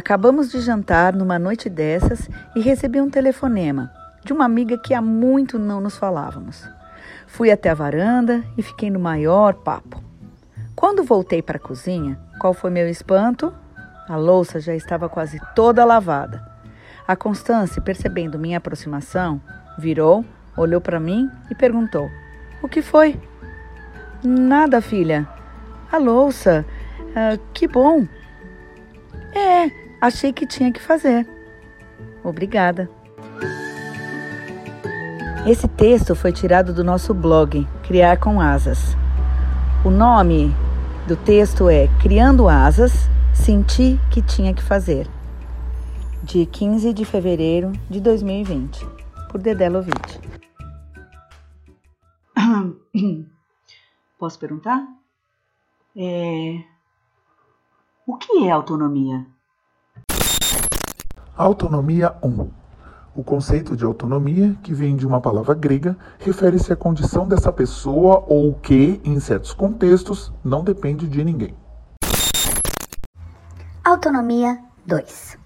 Acabamos de jantar numa noite dessas e recebi um telefonema de uma amiga que há muito não nos falávamos. Fui até a varanda e fiquei no maior papo. Quando voltei para a cozinha, qual foi meu espanto? A louça já estava quase toda lavada. A Constance, percebendo minha aproximação, virou, olhou para mim e perguntou: O que foi? Nada, filha. A louça. Ah, que bom. É, achei que tinha que fazer. Obrigada. Esse texto foi tirado do nosso blog Criar com Asas. O nome do texto é Criando Asas, Senti que tinha que fazer. De 15 de fevereiro de 2020, por Dedé Lovitch. Posso perguntar? É... O que é autonomia? Autonomia 1. O conceito de autonomia, que vem de uma palavra grega, refere-se à condição dessa pessoa ou que, em certos contextos, não depende de ninguém. Autonomia 2.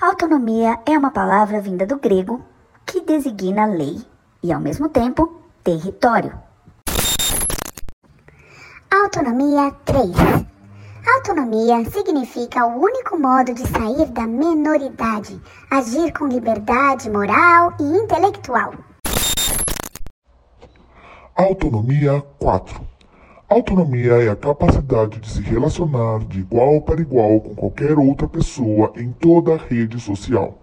Autonomia é uma palavra vinda do grego que designa lei e, ao mesmo tempo, território. Autonomia 3. Autonomia significa o único modo de sair da menoridade, agir com liberdade moral e intelectual. Autonomia 4. Autonomia é a capacidade de se relacionar de igual para igual com qualquer outra pessoa em toda a rede social.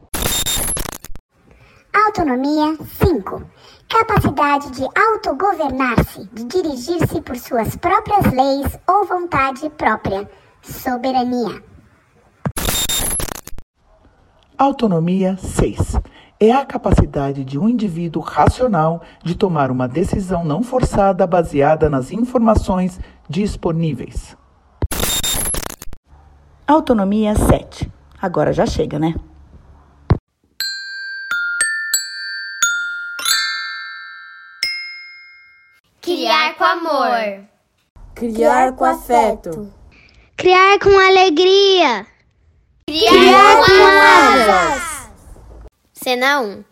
Autonomia 5. Capacidade de autogovernar-se, de dirigir-se por suas próprias leis ou vontade própria. Soberania. Autonomia 6. É a capacidade de um indivíduo racional de tomar uma decisão não forçada baseada nas informações disponíveis. Autonomia 7. Agora já chega, né? Criar com amor. Criar com afeto. Criar com alegria. Criar, Criar com asas. Cena 1.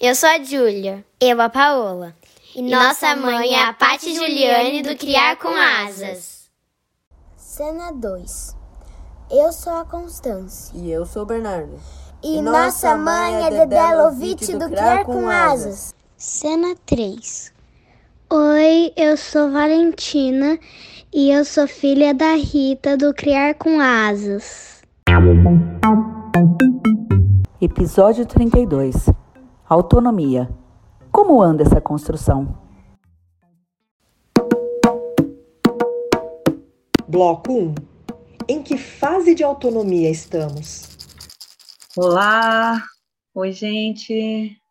Eu sou a Júlia. Eu a Paola. E, e nossa mãe é a Pati Juliane do Criar com Asas. Cena 2. Eu sou a Constância. E eu sou o Bernardo. E, e nossa mãe é Dedé Lovitch do Criar com Asas. Cena 3. Oi, eu sou Valentina e eu sou filha da Rita do Criar com Asas. Episódio 32 Autonomia. Como anda essa construção? Bloco 1 Em que fase de autonomia estamos? Olá! Oi, gente!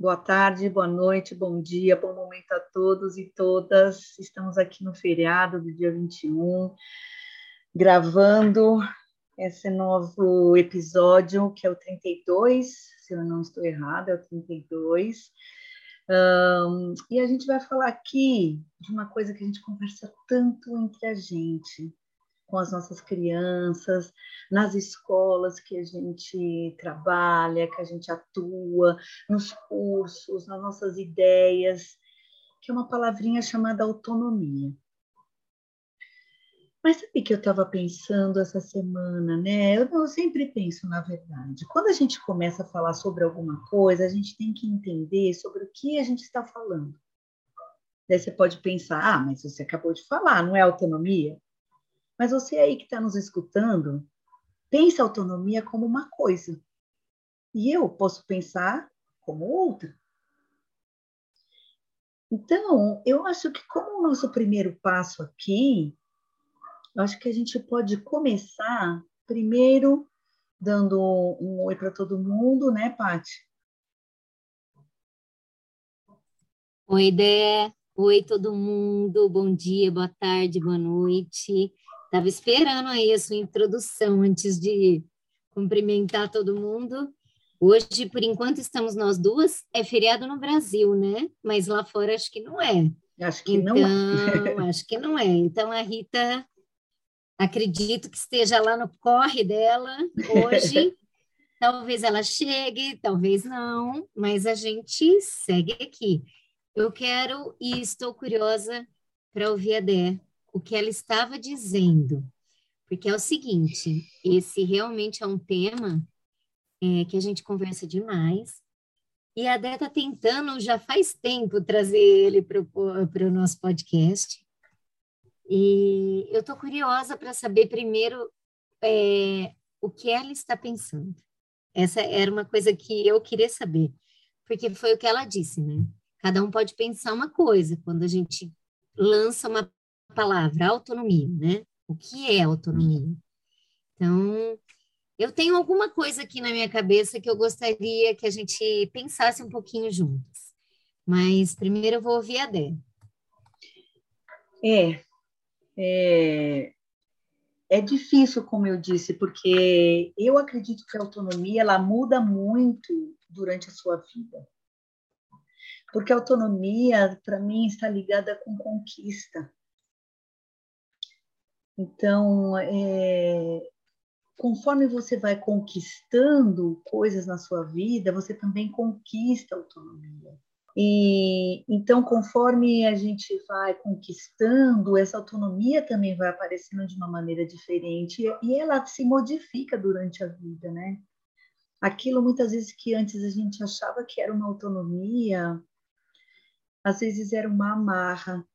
Boa tarde, boa noite, bom dia, bom momento a todos e todas. Estamos aqui no feriado do dia 21, gravando esse novo episódio, que é o 32, se eu não estou errada, é o 32. Um, e a gente vai falar aqui de uma coisa que a gente conversa tanto entre a gente, com as nossas crianças, nas escolas que a gente trabalha, que a gente atua, nos cursos, nas nossas ideias, que é uma palavrinha chamada autonomia. Mas sabe que eu estava pensando essa semana, né? Eu, eu, sempre penso, na verdade, quando a gente começa a falar sobre alguma coisa, a gente tem que entender sobre o que a gente está falando. Daí você pode pensar, ah, mas você acabou de falar, não é autonomia? Mas você aí que está nos escutando, pensa autonomia como uma coisa. E eu posso pensar como outra. Então, eu acho que como o nosso primeiro passo aqui, eu acho que a gente pode começar primeiro dando um oi para todo mundo, né, Paty? Oi, Dé. Oi, todo mundo. Bom dia, boa tarde, boa noite. Estava esperando aí a sua introdução antes de cumprimentar todo mundo. Hoje, por enquanto, estamos nós duas. É feriado no Brasil, né? Mas lá fora acho que não é. Acho que então, não é. acho que não é. Então a Rita acredito que esteja lá no corre dela hoje. talvez ela chegue, talvez não, mas a gente segue aqui. Eu quero e estou curiosa para ouvir a Dé, o que ela estava dizendo. Porque é o seguinte, esse realmente é um tema é, que a gente conversa demais, e a Dé está tentando já faz tempo trazer ele para o nosso podcast. E eu estou curiosa para saber primeiro é, o que ela está pensando. Essa era uma coisa que eu queria saber, porque foi o que ela disse, né? Cada um pode pensar uma coisa quando a gente lança uma palavra, autonomia, né? O que é autonomia? Então, eu tenho alguma coisa aqui na minha cabeça que eu gostaria que a gente pensasse um pouquinho juntos. Mas primeiro eu vou ouvir a Dé. É, é, é difícil, como eu disse, porque eu acredito que a autonomia ela muda muito durante a sua vida. Porque a autonomia, para mim, está ligada com conquista. Então, é, conforme você vai conquistando coisas na sua vida, você também conquista autonomia. E então, conforme a gente vai conquistando, essa autonomia também vai aparecendo de uma maneira diferente e ela se modifica durante a vida, né? Aquilo muitas vezes que antes a gente achava que era uma autonomia, às vezes era uma amarra,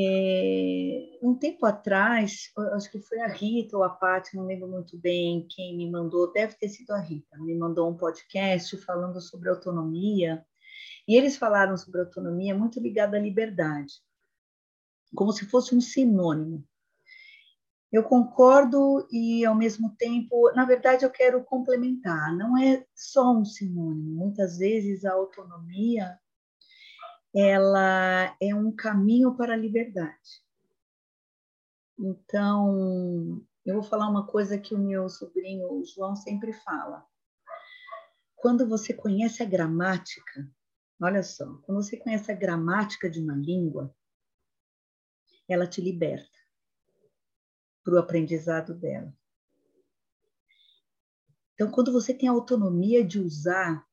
é, um tempo atrás, acho que foi a Rita ou a Paty, não lembro muito bem quem me mandou, deve ter sido a Rita, me mandou um podcast falando sobre autonomia, e eles falaram sobre autonomia muito ligada à liberdade, como se fosse um sinônimo. Eu concordo e, ao mesmo tempo, na verdade, eu quero complementar. Não é só um sinônimo. Muitas vezes a autonomia ela é um caminho para a liberdade. Então, eu vou falar uma coisa que o meu sobrinho o João sempre fala. Quando você conhece a gramática, olha só, quando você conhece a gramática de uma língua, ela te liberta para o aprendizado dela. Então, quando você tem a autonomia de usar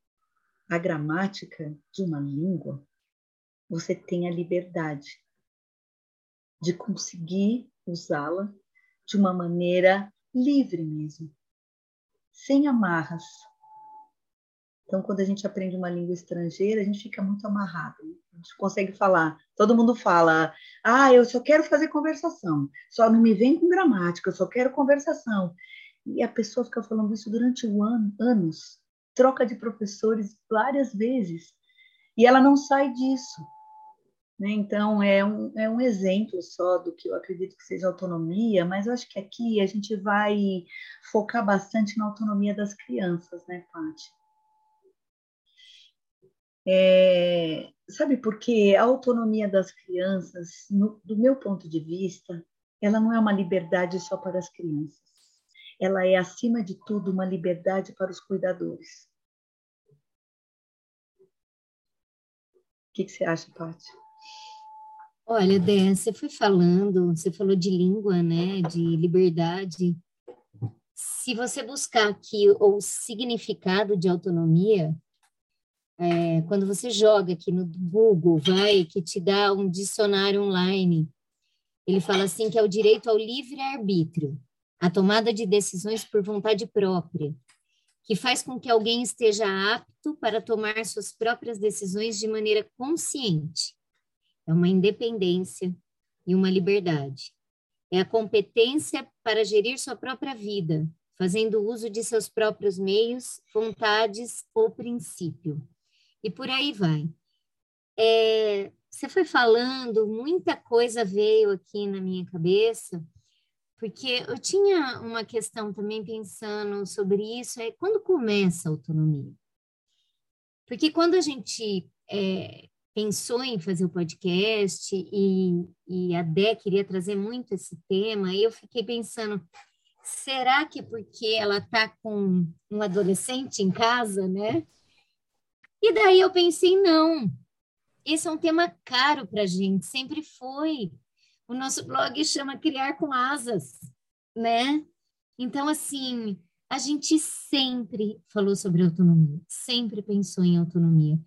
a gramática de uma língua, você tem a liberdade de conseguir usá-la de uma maneira livre mesmo, sem amarras. Então, quando a gente aprende uma língua estrangeira, a gente fica muito amarrado. A gente consegue falar. Todo mundo fala: ah, eu só quero fazer conversação. Só não me vem com gramática, eu só quero conversação. E a pessoa fica falando isso durante um ano, anos, troca de professores várias vezes, e ela não sai disso. Né? Então, é um, é um exemplo só do que eu acredito que seja autonomia, mas eu acho que aqui a gente vai focar bastante na autonomia das crianças, né, Paty? É, sabe por quê? A autonomia das crianças, no, do meu ponto de vista, ela não é uma liberdade só para as crianças. Ela é, acima de tudo, uma liberdade para os cuidadores. O que, que você acha, Paty? Olha, Dé, você foi falando, você falou de língua, né, de liberdade. Se você buscar aqui o significado de autonomia, é, quando você joga aqui no Google, vai que te dá um dicionário online. Ele fala assim que é o direito ao livre arbítrio, a tomada de decisões por vontade própria, que faz com que alguém esteja apto para tomar suas próprias decisões de maneira consciente é uma independência e uma liberdade. É a competência para gerir sua própria vida, fazendo uso de seus próprios meios, vontades ou princípio. E por aí vai. É, você foi falando, muita coisa veio aqui na minha cabeça, porque eu tinha uma questão também pensando sobre isso, é quando começa a autonomia? Porque quando a gente é, pensou em fazer o podcast e, e a Dé queria trazer muito esse tema, e eu fiquei pensando, será que porque ela está com um adolescente em casa, né? E daí eu pensei, não, esse é um tema caro para a gente, sempre foi. O nosso blog chama Criar com Asas, né? Então, assim, a gente sempre falou sobre autonomia, sempre pensou em autonomia.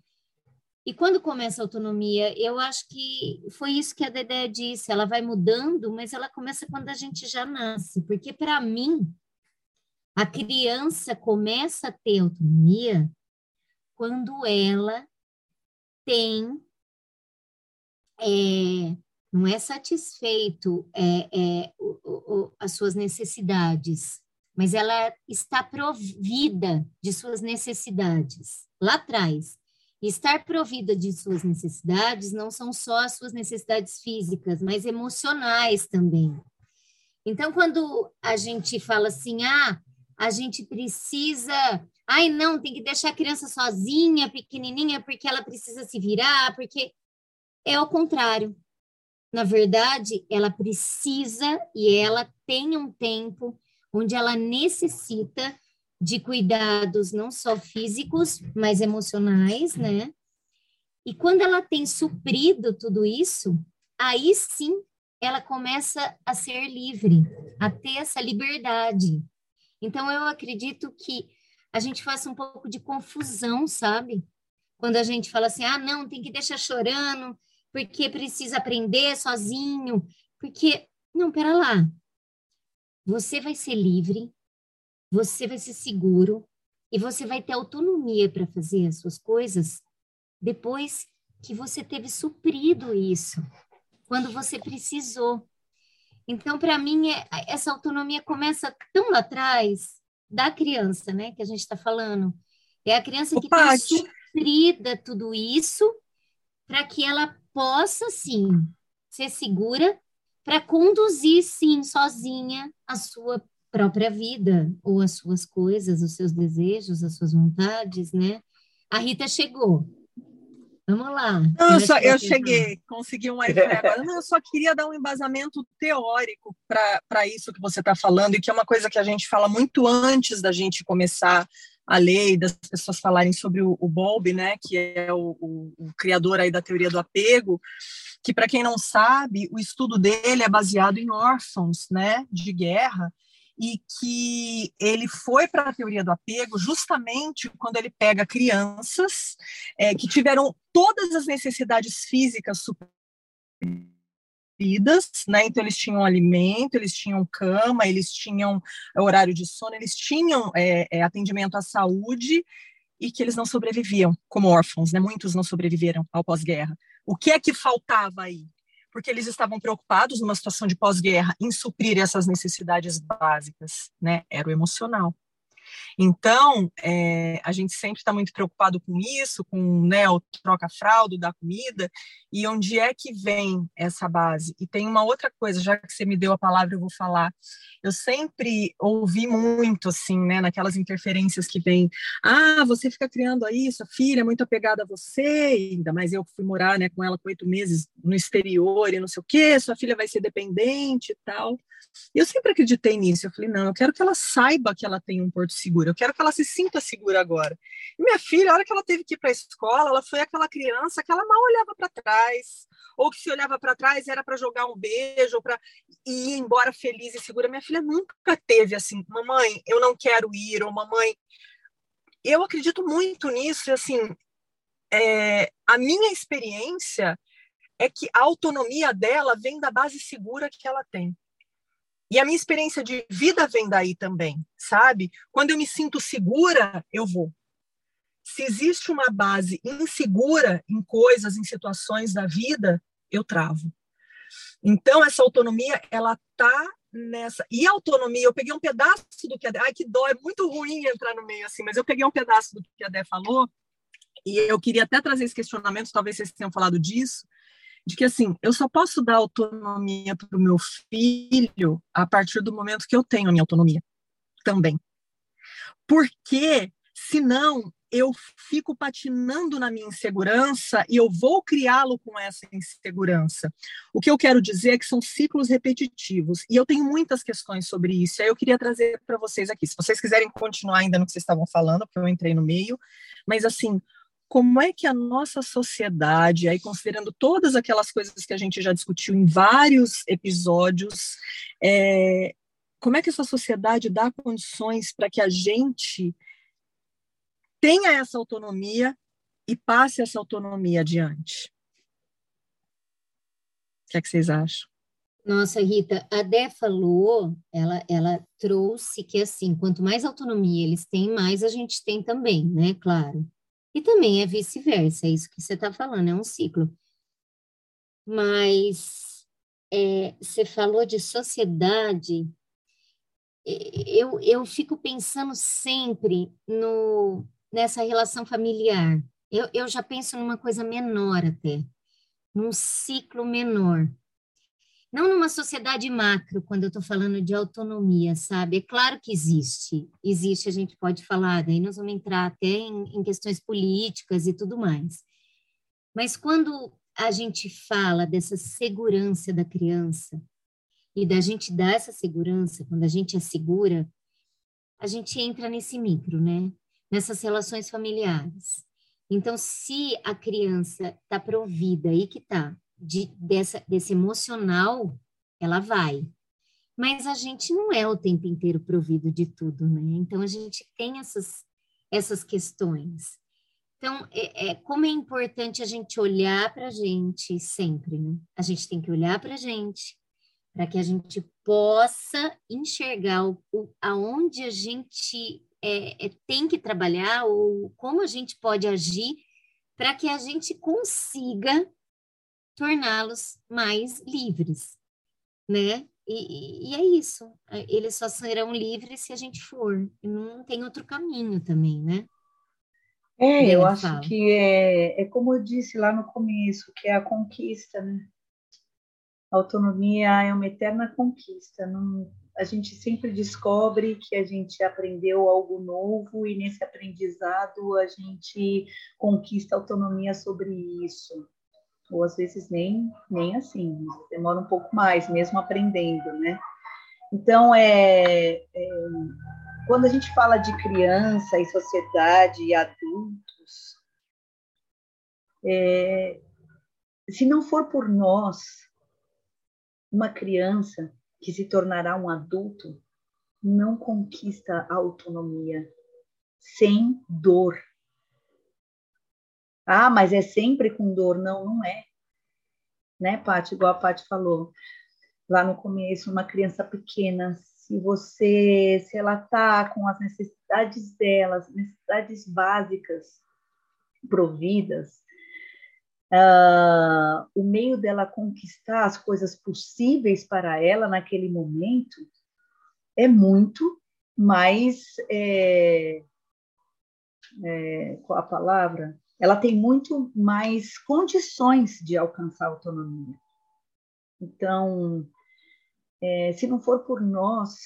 E quando começa a autonomia, eu acho que foi isso que a Dedé disse, ela vai mudando, mas ela começa quando a gente já nasce, porque para mim, a criança começa a ter autonomia quando ela tem é, não é satisfeito é, é, o, o, as suas necessidades, mas ela está provida de suas necessidades lá atrás. Estar provida de suas necessidades não são só as suas necessidades físicas, mas emocionais também. Então, quando a gente fala assim, ah, a gente precisa. Ai, não, tem que deixar a criança sozinha, pequenininha, porque ela precisa se virar, porque é o contrário. Na verdade, ela precisa e ela tem um tempo onde ela necessita de cuidados não só físicos, mas emocionais, né? E quando ela tem suprido tudo isso, aí sim ela começa a ser livre, a ter essa liberdade. Então eu acredito que a gente faça um pouco de confusão, sabe? Quando a gente fala assim: "Ah, não, tem que deixar chorando, porque precisa aprender sozinho, porque não, pera lá. Você vai ser livre, você vai ser seguro e você vai ter autonomia para fazer as suas coisas depois que você teve suprido isso, quando você precisou. Então, para mim, é, essa autonomia começa tão lá atrás da criança, né, que a gente está falando. É a criança que tem suprida tudo isso para que ela possa, sim, ser segura para conduzir, sim, sozinha a sua própria vida, ou as suas coisas, os seus desejos, as suas vontades, né? A Rita chegou. Vamos lá. Não, eu, só, eu cheguei, consegui um wi agora. Não, eu só queria dar um embasamento teórico para isso que você está falando, e que é uma coisa que a gente fala muito antes da gente começar a lei, das pessoas falarem sobre o, o Bowlby, né, que é o, o, o criador aí da teoria do apego, que para quem não sabe, o estudo dele é baseado em órfãos, né, de guerra, e que ele foi para a teoria do apego justamente quando ele pega crianças é, que tiveram todas as necessidades físicas supridas, né? Então eles tinham alimento, eles tinham cama, eles tinham horário de sono, eles tinham é, é, atendimento à saúde e que eles não sobreviviam como órfãos, né? Muitos não sobreviveram ao pós-guerra. O que é que faltava aí? Porque eles estavam preocupados numa situação de pós-guerra em suprir essas necessidades básicas, né? Era o emocional. Então, é, a gente sempre está muito preocupado com isso, com né, o troca-fraldo da comida, e onde é que vem essa base? E tem uma outra coisa, já que você me deu a palavra, eu vou falar. Eu sempre ouvi muito, assim, né, naquelas interferências que vem, ah, você fica criando aí, sua filha é muito apegada a você, ainda mais eu fui morar né, com ela com oito meses no exterior e não sei o quê, sua filha vai ser dependente e tal. E eu sempre acreditei nisso. Eu falei, não, eu quero que ela saiba que ela tem um porto seguro, eu quero que ela se sinta segura agora. E minha filha, a hora que ela teve que ir para a escola, ela foi aquela criança que ela mal olhava para trás, ou que se olhava para trás era para jogar um beijo, ou para ir embora feliz e segura. Minha filha nunca teve assim, mamãe, eu não quero ir, ou mamãe. Eu acredito muito nisso, e assim, é, a minha experiência é que a autonomia dela vem da base segura que ela tem. E a minha experiência de vida vem daí também, sabe? Quando eu me sinto segura, eu vou. Se existe uma base insegura em coisas, em situações da vida, eu travo. Então, essa autonomia, ela tá nessa. E autonomia, eu peguei um pedaço do que a Dé. Ai, que dó, é muito ruim entrar no meio assim, mas eu peguei um pedaço do que a Dé falou, e eu queria até trazer esse questionamento, talvez vocês tenham falado disso, de que assim, eu só posso dar autonomia para o meu filho a partir do momento que eu tenho a minha autonomia também. Porque senão eu fico patinando na minha insegurança e eu vou criá-lo com essa insegurança. O que eu quero dizer é que são ciclos repetitivos e eu tenho muitas questões sobre isso. Aí eu queria trazer para vocês aqui. Se vocês quiserem continuar ainda no que vocês estavam falando, porque eu entrei no meio, mas assim, como é que a nossa sociedade, aí considerando todas aquelas coisas que a gente já discutiu em vários episódios, é, como é que essa sociedade dá condições para que a gente tenha essa autonomia e passe essa autonomia adiante? O que, é que vocês acham? Nossa, Rita, a Dé falou, ela, ela trouxe que, assim, quanto mais autonomia eles têm, mais a gente tem também, né? Claro. E também é vice-versa, é isso que você está falando, é um ciclo. Mas é, você falou de sociedade, eu, eu fico pensando sempre no, nessa relação familiar. Eu, eu já penso numa coisa menor até, num ciclo menor. Não numa sociedade macro, quando eu estou falando de autonomia, sabe? É claro que existe. Existe, a gente pode falar, daí nós vamos entrar até em, em questões políticas e tudo mais. Mas quando a gente fala dessa segurança da criança e da gente dar essa segurança, quando a gente assegura, a gente entra nesse micro, né? Nessas relações familiares. Então, se a criança está provida e que está de, dessa, desse emocional, ela vai. Mas a gente não é o tempo inteiro provido de tudo, né? Então a gente tem essas, essas questões. Então, é, é como é importante a gente olhar para a gente sempre, né? A gente tem que olhar para a gente, para que a gente possa enxergar o, o, aonde a gente é, é, tem que trabalhar ou como a gente pode agir para que a gente consiga torná-los mais livres, né? E, e, é isso. Eles só serão livres se a gente for. Não tem outro caminho também, né? É, eu acho fala. que é, é como eu disse lá no começo, que é a conquista, né? A autonomia é uma eterna conquista. Não, a gente sempre descobre que a gente aprendeu algo novo e nesse aprendizado a gente conquista autonomia sobre isso ou às vezes nem, nem assim, demora um pouco mais, mesmo aprendendo, né? Então, é, é, quando a gente fala de criança e sociedade e adultos, é, se não for por nós, uma criança que se tornará um adulto não conquista a autonomia sem dor, ah, mas é sempre com dor. Não, não é. Né, Paty? Igual a Paty falou lá no começo, uma criança pequena, se você, se ela tá com as necessidades dela, as necessidades básicas providas, uh, o meio dela conquistar as coisas possíveis para ela naquele momento é muito mais é, é, qual a palavra? Ela tem muito mais condições de alcançar a autonomia. Então, é, se não for por nós,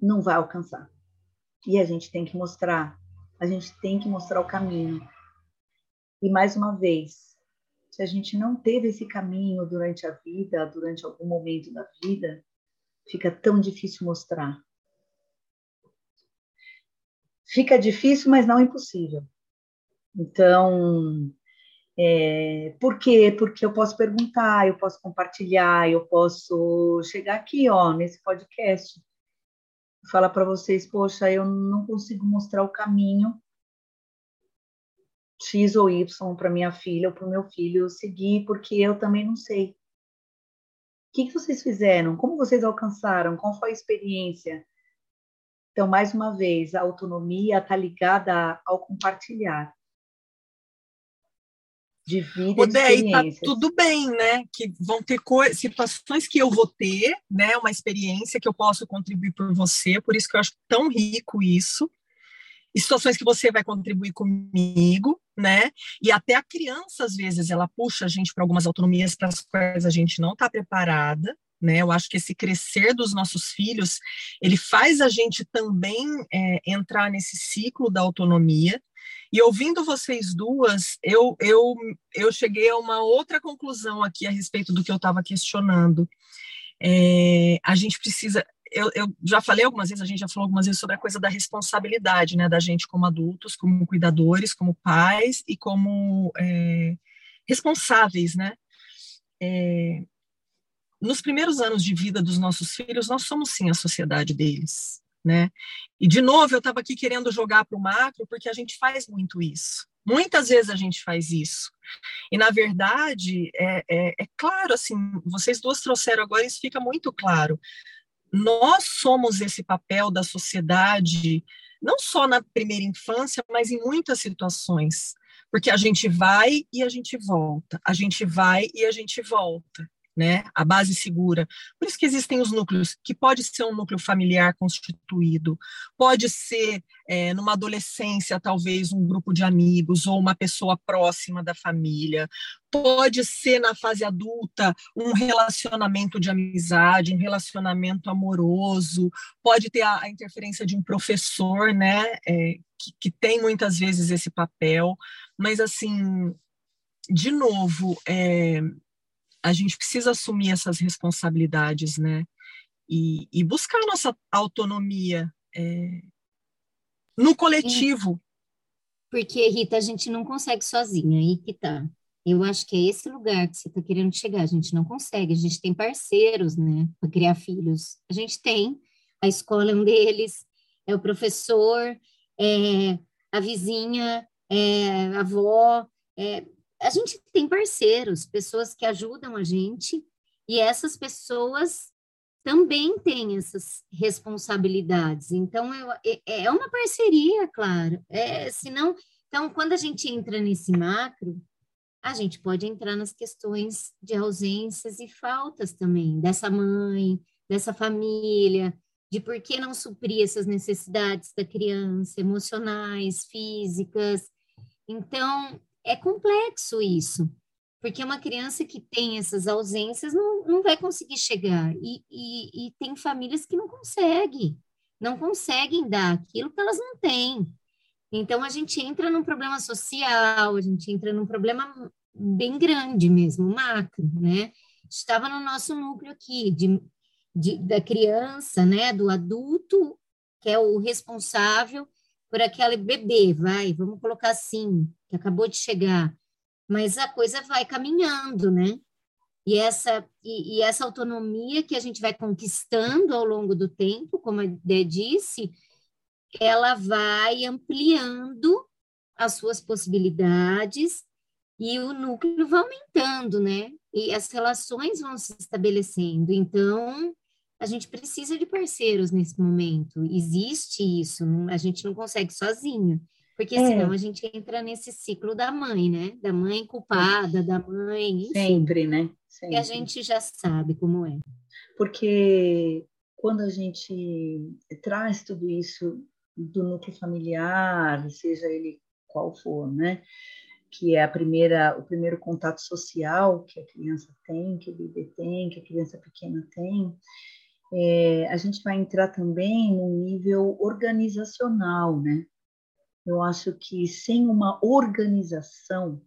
não vai alcançar. E a gente tem que mostrar, a gente tem que mostrar o caminho. E mais uma vez, se a gente não teve esse caminho durante a vida, durante algum momento da vida, fica tão difícil mostrar. Fica difícil, mas não impossível. Então, é, por quê? Porque eu posso perguntar, eu posso compartilhar, eu posso chegar aqui, ó, nesse podcast, falar para vocês, poxa, eu não consigo mostrar o caminho X ou Y para minha filha ou para o meu filho seguir, porque eu também não sei. O que, que vocês fizeram? Como vocês alcançaram? Qual foi a experiência? Então, mais uma vez, a autonomia está ligada ao compartilhar de vida e de tá tudo bem, né? Que vão ter situações que eu vou ter, né? Uma experiência que eu posso contribuir por você, por isso que eu acho tão rico isso. E situações que você vai contribuir comigo, né? E até a criança, às vezes, ela puxa a gente para algumas autonomias para as quais a gente não está preparada, né? Eu acho que esse crescer dos nossos filhos, ele faz a gente também é, entrar nesse ciclo da autonomia, e ouvindo vocês duas, eu, eu, eu cheguei a uma outra conclusão aqui a respeito do que eu estava questionando. É, a gente precisa. eu, eu, já falei algumas vezes, a gente já falou algumas vezes sobre a coisa da responsabilidade, né, da gente como adultos, como cuidadores, como pais e como é, responsáveis, né? É, nos primeiros anos de vida dos nossos filhos, nós somos sim a sociedade deles, né? E de novo, eu estava aqui querendo jogar para o macro, porque a gente faz muito isso. Muitas vezes a gente faz isso. E, na verdade, é, é, é claro, assim, vocês duas trouxeram agora, isso fica muito claro. Nós somos esse papel da sociedade, não só na primeira infância, mas em muitas situações. Porque a gente vai e a gente volta, a gente vai e a gente volta né? A base segura. Por isso que existem os núcleos, que pode ser um núcleo familiar constituído, pode ser é, numa adolescência, talvez um grupo de amigos ou uma pessoa próxima da família, pode ser na fase adulta um relacionamento de amizade, um relacionamento amoroso, pode ter a, a interferência de um professor, né? É, que, que tem muitas vezes esse papel, mas assim, de novo, é, a gente precisa assumir essas responsabilidades, né? E, e buscar nossa autonomia é, no coletivo. Porque, Rita, a gente não consegue sozinha, aí que tá. Eu acho que é esse lugar que você está querendo chegar. A gente não consegue, a gente tem parceiros, né, para criar filhos. A gente tem, a escola é um deles, é o professor, é a vizinha, é a avó, é, a gente tem parceiros, pessoas que ajudam a gente, e essas pessoas também têm essas responsabilidades. Então, eu, é, é uma parceria, claro. É, senão, então, quando a gente entra nesse macro, a gente pode entrar nas questões de ausências e faltas também, dessa mãe, dessa família, de por que não suprir essas necessidades da criança, emocionais, físicas. Então, é complexo isso, porque uma criança que tem essas ausências não, não vai conseguir chegar. E, e, e tem famílias que não conseguem, não conseguem dar aquilo que elas não têm. Então, a gente entra num problema social, a gente entra num problema bem grande mesmo, macro, né? Estava no nosso núcleo aqui, de, de, da criança, né, do adulto, que é o responsável por aquele bebê, vai, vamos colocar assim, que acabou de chegar, mas a coisa vai caminhando, né? E essa, e, e essa autonomia que a gente vai conquistando ao longo do tempo, como a Dé disse, ela vai ampliando as suas possibilidades e o núcleo vai aumentando, né? E as relações vão se estabelecendo. Então, a gente precisa de parceiros nesse momento. Existe isso, a gente não consegue sozinho. Porque é. senão a gente entra nesse ciclo da mãe, né? Da mãe culpada, da mãe. Enfim, Sempre, né? Sempre. Que a gente já sabe como é. Porque quando a gente traz tudo isso do núcleo familiar, seja ele qual for, né? Que é a primeira, o primeiro contato social que a criança tem, que o bebê tem, que a criança pequena tem, é, a gente vai entrar também no nível organizacional, né? Eu acho que sem uma organização,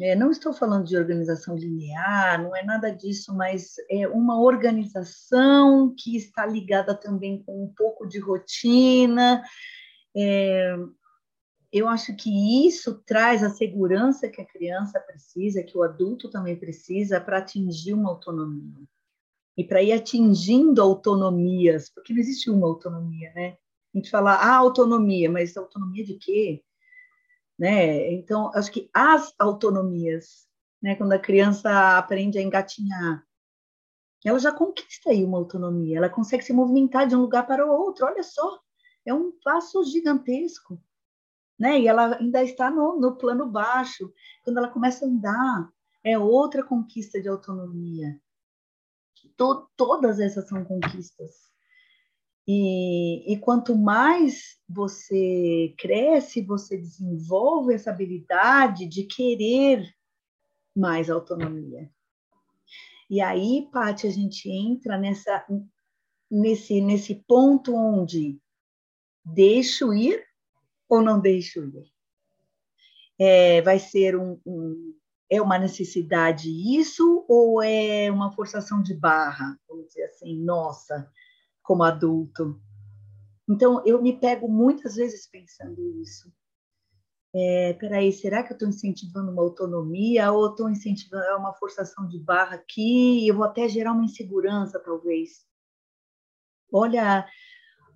é, não estou falando de organização linear, não é nada disso, mas é uma organização que está ligada também com um pouco de rotina. É, eu acho que isso traz a segurança que a criança precisa, que o adulto também precisa para atingir uma autonomia. E para ir atingindo autonomias, porque não existe uma autonomia, né? a gente fala ah, autonomia, mas autonomia de quê? Né? Então, acho que as autonomias, né? quando a criança aprende a engatinhar, ela já conquista aí uma autonomia, ela consegue se movimentar de um lugar para o outro, olha só, é um passo gigantesco. Né? E ela ainda está no, no plano baixo. Quando ela começa a andar, é outra conquista de autonomia. To, todas essas são conquistas. E, e, quanto mais você cresce, você desenvolve essa habilidade de querer mais autonomia. E aí, Paty, a gente entra nessa, nesse, nesse ponto onde deixo ir ou não deixo ir. É, vai ser um, um, é uma necessidade isso ou é uma forçação de barra? Vamos dizer assim, nossa, como adulto. Então, eu me pego muitas vezes pensando isso. É, peraí, será que eu estou incentivando uma autonomia ou estou incentivando é uma forçação de barra aqui? Eu vou até gerar uma insegurança, talvez. Olha,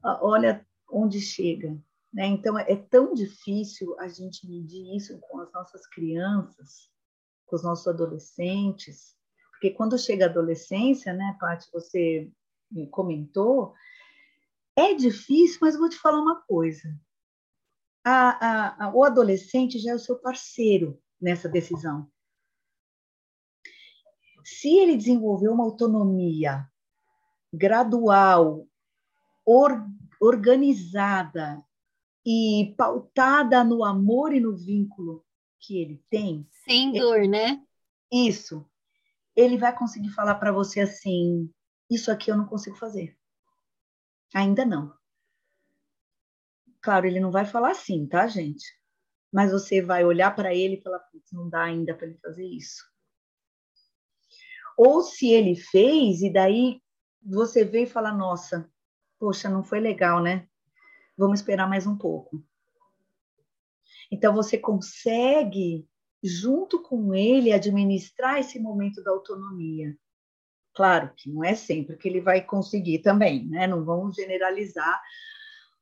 olha onde chega. Né? Então, é tão difícil a gente medir isso com as nossas crianças, com os nossos adolescentes, porque quando chega a adolescência, né, Paty, você comentou, é difícil, mas vou te falar uma coisa. A, a, a, o adolescente já é o seu parceiro nessa decisão. Se ele desenvolver uma autonomia gradual, or, organizada e pautada no amor e no vínculo que ele tem. Sem dor, né? Isso. Ele vai conseguir falar para você assim: isso aqui eu não consigo fazer. Ainda não. Claro, ele não vai falar assim, tá, gente? Mas você vai olhar para ele e falar: não dá ainda para ele fazer isso. Ou se ele fez, e daí você vê e fala: nossa, poxa, não foi legal, né? Vamos esperar mais um pouco. Então você consegue, junto com ele, administrar esse momento da autonomia. Claro que não é sempre que ele vai conseguir também, né? Não vamos generalizar,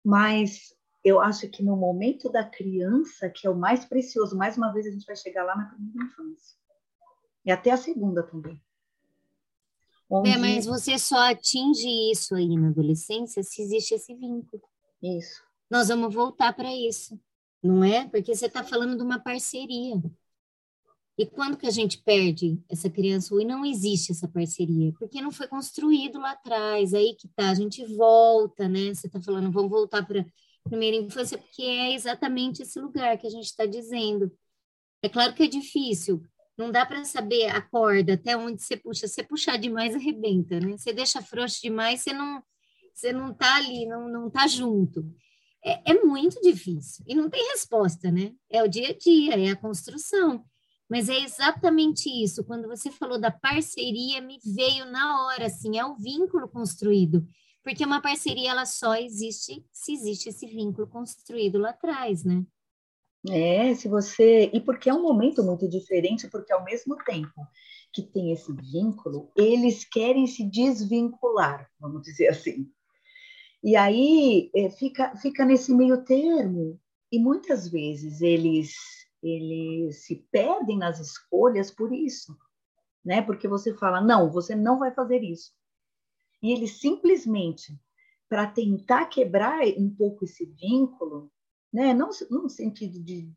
mas eu acho que no momento da criança, que é o mais precioso, mais uma vez a gente vai chegar lá na primeira infância. E até a segunda também. Onde... É, mas você só atinge isso aí na adolescência se existe esse vínculo. Isso. Nós vamos voltar para isso, não é? Porque você está falando de uma parceria. E quando que a gente perde essa criança e não existe essa parceria? Porque não foi construído lá atrás, aí que tá, a gente volta, né? Você está falando, vamos voltar para primeira infância, porque é exatamente esse lugar que a gente está dizendo. É claro que é difícil, não dá para saber a corda até onde você puxa. Se puxar demais, arrebenta, né? Você deixa frouxo demais, você não, você não tá ali, não, não tá junto. É, é muito difícil. E não tem resposta, né? É o dia a dia, é a construção. Mas é exatamente isso. Quando você falou da parceria, me veio na hora, assim, é o vínculo construído. Porque uma parceria, ela só existe se existe esse vínculo construído lá atrás, né? É, se você. E porque é um momento muito diferente, porque ao mesmo tempo que tem esse vínculo, eles querem se desvincular, vamos dizer assim. E aí é, fica, fica nesse meio termo. E muitas vezes eles, eles se perdem nas escolhas por isso, né? Porque você fala, não, você não vai fazer isso. E eles simplesmente, para tentar quebrar um pouco esse vínculo, né? Não no sentido de,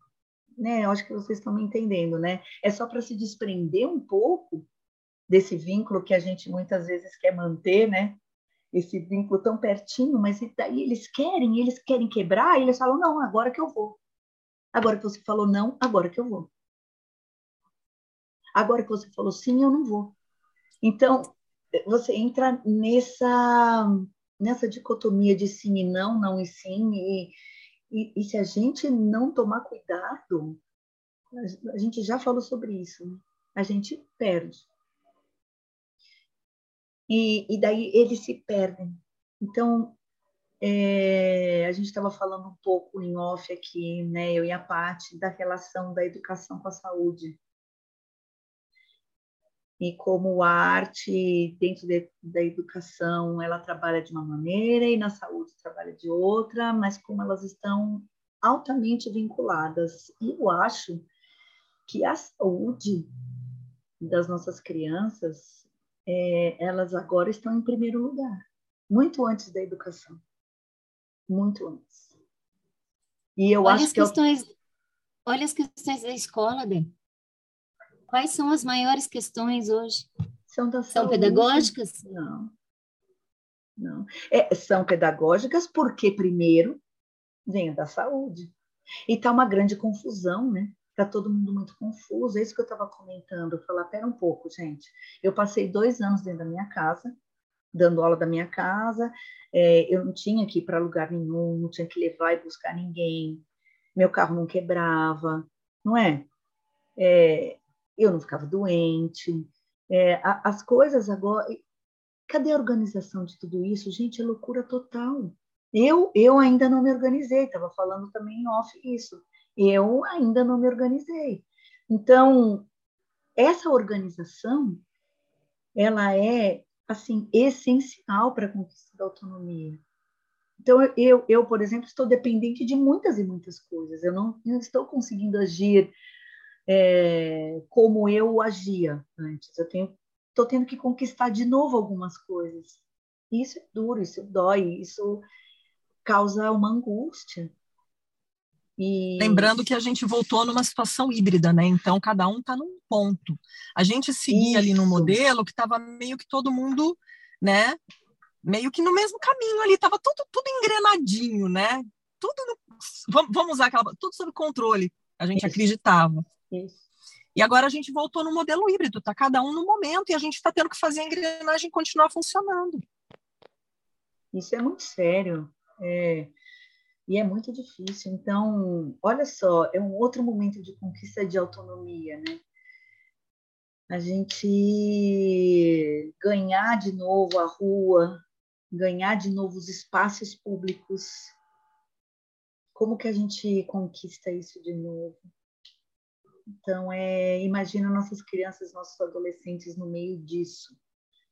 né? Eu acho que vocês estão me entendendo, né? É só para se desprender um pouco desse vínculo que a gente muitas vezes quer manter, né? Esse vínculo tão pertinho, mas daí eles querem, eles querem quebrar, e eles falam não, agora que eu vou. Agora que você falou não, agora que eu vou. Agora que você falou sim, eu não vou. Então, você entra nessa nessa dicotomia de sim e não, não e sim, e, e, e se a gente não tomar cuidado, a, gente já falou sobre isso, né? a gente perde. E, e daí eles se perdem. Então, é, a gente estava falando um pouco em off aqui, né, eu e a parte da relação da educação com a saúde e como a arte dentro de, da educação ela trabalha de uma maneira e na saúde trabalha de outra, mas como elas estão altamente vinculadas. E eu acho que a saúde das nossas crianças, é, elas agora estão em primeiro lugar, muito antes da educação, muito antes. E eu olha acho que questões, eu... olha as questões da escola, Dê. Quais são as maiores questões hoje? São, da são pedagógicas? Não. Não. É, são pedagógicas porque, primeiro, vem da saúde. E está uma grande confusão, né? Está todo mundo muito confuso. É isso que eu estava comentando. Falar, pera um pouco, gente. Eu passei dois anos dentro da minha casa, dando aula da minha casa. É, eu não tinha que ir para lugar nenhum, não tinha que levar e buscar ninguém. Meu carro não quebrava, não é? é eu não ficava doente. É, as coisas agora. Cadê a organização de tudo isso? Gente, é loucura total. Eu, eu ainda não me organizei, estava falando também em off isso. Eu ainda não me organizei. Então, essa organização, ela é, assim, essencial para a conquista da autonomia. Então, eu, eu, por exemplo, estou dependente de muitas e muitas coisas. Eu não, não estou conseguindo agir é, como eu agia antes. Eu estou tendo que conquistar de novo algumas coisas. Isso é duro, isso dói, isso causa uma angústia. E... Lembrando que a gente voltou numa situação híbrida, né? Então, cada um está num ponto. A gente seguia Isso. ali no modelo que estava meio que todo mundo, né? Meio que no mesmo caminho ali, estava tudo, tudo engrenadinho, né? Tudo no, vamos, vamos usar aquela. Tudo sob controle, a gente Isso. acreditava. Isso. E agora a gente voltou no modelo híbrido, tá cada um no momento, e a gente está tendo que fazer a engrenagem continuar funcionando. Isso é muito sério. É, e é muito difícil. Então, olha só, é um outro momento de conquista de autonomia, né? A gente ganhar de novo a rua, ganhar de novo os espaços públicos. Como que a gente conquista isso de novo? Então, é, imagina nossas crianças, nossos adolescentes no meio disso.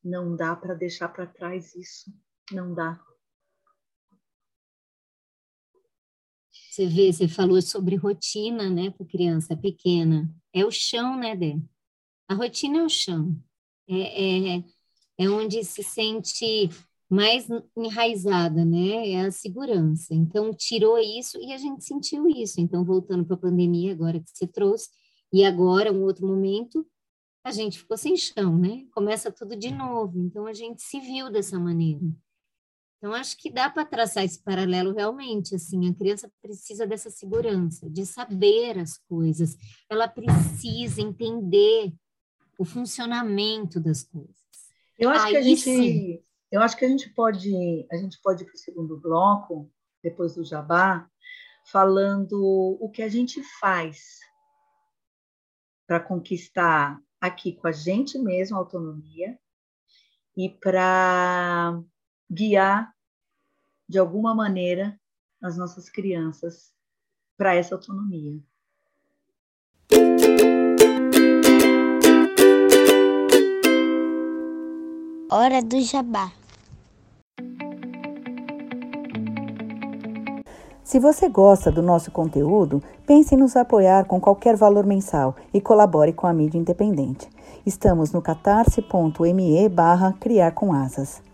Não dá para deixar para trás isso. Não dá. Você vê, você falou sobre rotina, né, para criança pequena. É o chão, né, Dé? A rotina é o chão. É, é, é onde se sente mais enraizada, né? É a segurança. Então, tirou isso e a gente sentiu isso. Então, voltando para a pandemia, agora que você trouxe, e agora, um outro momento, a gente ficou sem chão, né? Começa tudo de novo. Então, a gente se viu dessa maneira. Então, acho que dá para traçar esse paralelo realmente, assim, a criança precisa dessa segurança, de saber as coisas, ela precisa entender o funcionamento das coisas. Eu acho Aí, que a gente, sim. eu acho que a gente pode, a gente pode ir para o segundo bloco, depois do Jabá, falando o que a gente faz para conquistar aqui com a gente mesmo a autonomia e para guiar de alguma maneira as nossas crianças para essa autonomia. Hora do jabá. Se você gosta do nosso conteúdo, pense em nos apoiar com qualquer valor mensal e colabore com a mídia independente. Estamos no catarse.me barra criar com asas.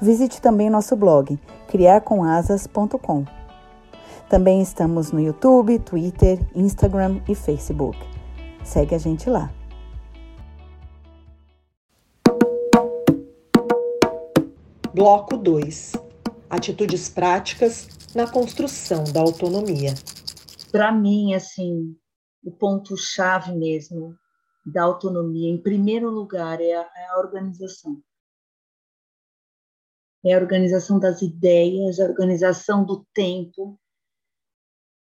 Visite também nosso blog criarcomasas.com. Também estamos no YouTube, Twitter, Instagram e Facebook. Segue a gente lá. Bloco 2 Atitudes práticas na construção da autonomia. Para mim, assim, o ponto-chave mesmo da autonomia, em primeiro lugar, é a, é a organização é a organização das ideias, a organização do tempo,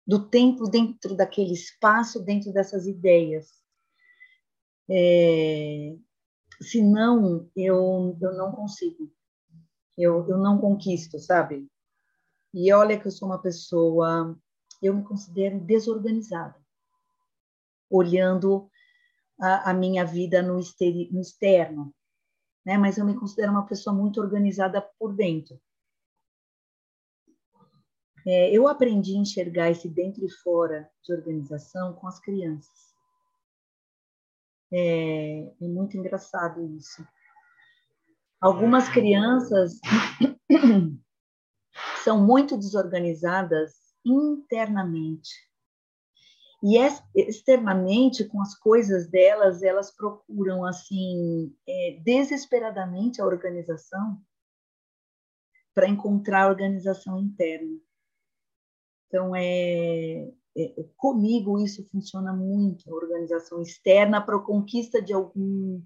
do tempo dentro daquele espaço, dentro dessas ideias. É, senão, eu, eu não consigo, eu, eu não conquisto, sabe? E olha que eu sou uma pessoa, eu me considero desorganizada, olhando a, a minha vida no, exteri, no externo, né? Mas eu me considero uma pessoa muito organizada por dentro. É, eu aprendi a enxergar esse dentro e fora de organização com as crianças. É, é muito engraçado isso. Algumas crianças são muito desorganizadas internamente e externamente, com as coisas delas, elas procuram, assim, é, desesperadamente a organização para encontrar a organização interna. Então, é, é, comigo isso funciona muito, a organização externa para a conquista de algum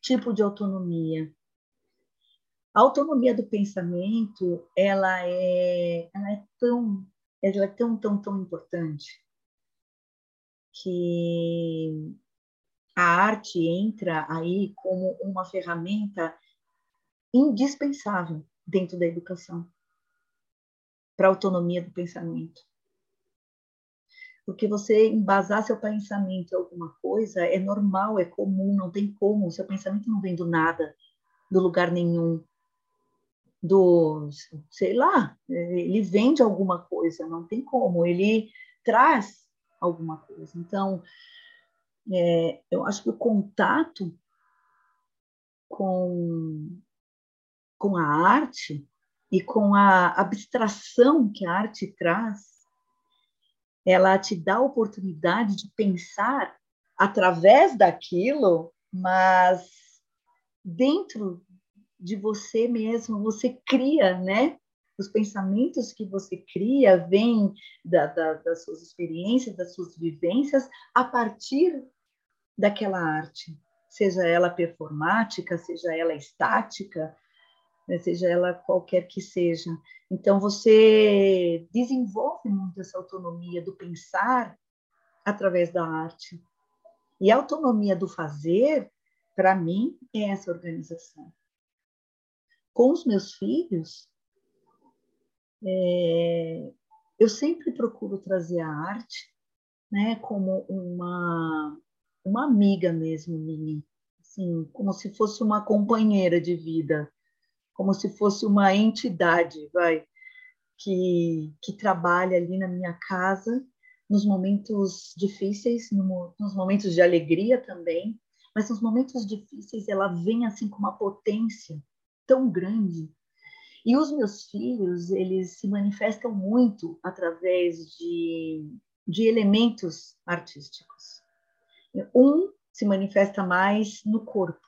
tipo de autonomia. A autonomia do pensamento, ela é, ela é tão, ela é tão, tão, tão importante que a arte entra aí como uma ferramenta indispensável dentro da educação para a autonomia do pensamento. Porque você embasar seu pensamento em alguma coisa é normal, é comum, não tem como. Seu pensamento não vem do nada, do lugar nenhum, do, sei lá, ele vem de alguma coisa, não tem como. Ele traz alguma coisa. Então, é, eu acho que o contato com, com a arte e com a abstração que a arte traz, ela te dá a oportunidade de pensar através daquilo, mas dentro de você mesmo, você cria, né? Os pensamentos que você cria vêm da, da, das suas experiências, das suas vivências, a partir daquela arte, seja ela performática, seja ela estática, né? seja ela qualquer que seja. Então, você desenvolve muito essa autonomia do pensar através da arte. E a autonomia do fazer, para mim, é essa organização. Com os meus filhos, é, eu sempre procuro trazer a arte né, como uma, uma amiga mesmo minha, assim, como se fosse uma companheira de vida, como se fosse uma entidade, vai, que, que trabalha ali na minha casa nos momentos difíceis, no, nos momentos de alegria também, mas nos momentos difíceis ela vem assim com uma potência tão grande e os meus filhos, eles se manifestam muito através de, de elementos artísticos. Um se manifesta mais no corpo,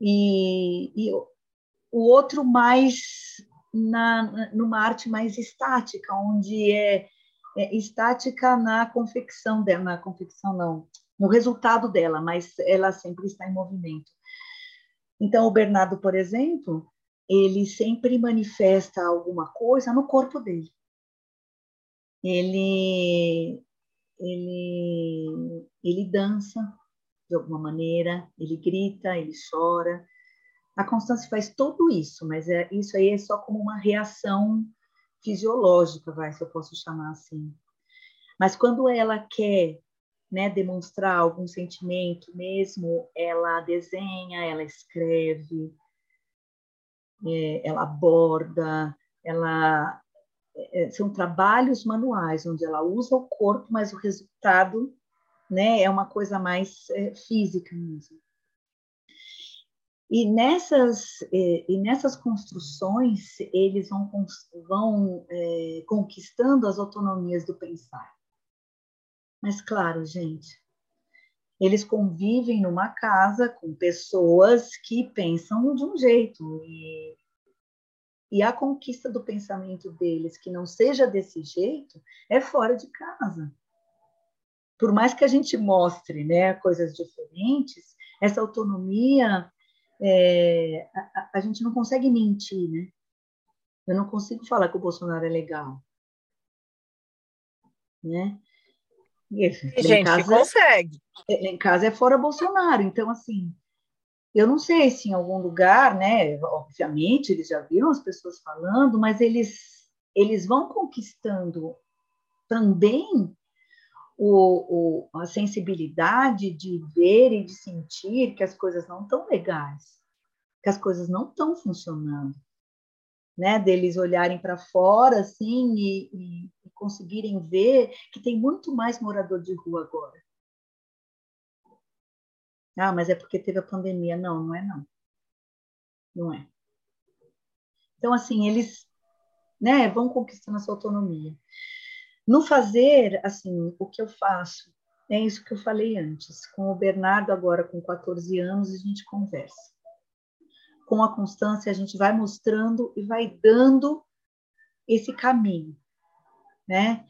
e, e o outro mais na, numa arte mais estática, onde é, é estática na confecção dela, na confecção não, no resultado dela, mas ela sempre está em movimento. Então, o Bernardo, por exemplo, ele sempre manifesta alguma coisa no corpo dele. Ele, ele, ele dança de alguma maneira, ele grita, ele chora. A Constância faz tudo isso, mas é, isso aí é só como uma reação fisiológica, vai, se eu posso chamar assim. Mas quando ela quer né, demonstrar algum sentimento mesmo, ela desenha, ela escreve, é, ela aborda, ela é, são trabalhos manuais onde ela usa o corpo, mas o resultado, né, é uma coisa mais é, física mesmo. E nessas, é, e nessas construções, eles vão, vão é, conquistando as autonomias do pensar. Mas, claro, gente, eles convivem numa casa com pessoas que pensam de um jeito e, e a conquista do pensamento deles que não seja desse jeito é fora de casa. Por mais que a gente mostre né, coisas diferentes, essa autonomia é, a, a, gente não consegue mentir, né? Eu não consigo falar que o Bolsonaro é legal, né? E, gente casa, consegue. É, em casa é fora Bolsonaro. Então, assim, eu não sei se em algum lugar, né? Obviamente, eles já viram as pessoas falando, mas eles, eles vão conquistando também o, o, a sensibilidade de ver e de sentir que as coisas não estão legais, que as coisas não estão funcionando né, deles olharem para fora assim e, e, conseguirem ver que tem muito mais morador de rua agora. Ah, mas é porque teve a pandemia. Não, não é não. Não é. Então, assim, eles né, vão conquistando a sua autonomia. No fazer, assim, o que eu faço é isso que eu falei antes. Com o Bernardo, agora com 14 anos, a gente conversa com a constância, a gente vai mostrando e vai dando esse caminho, né?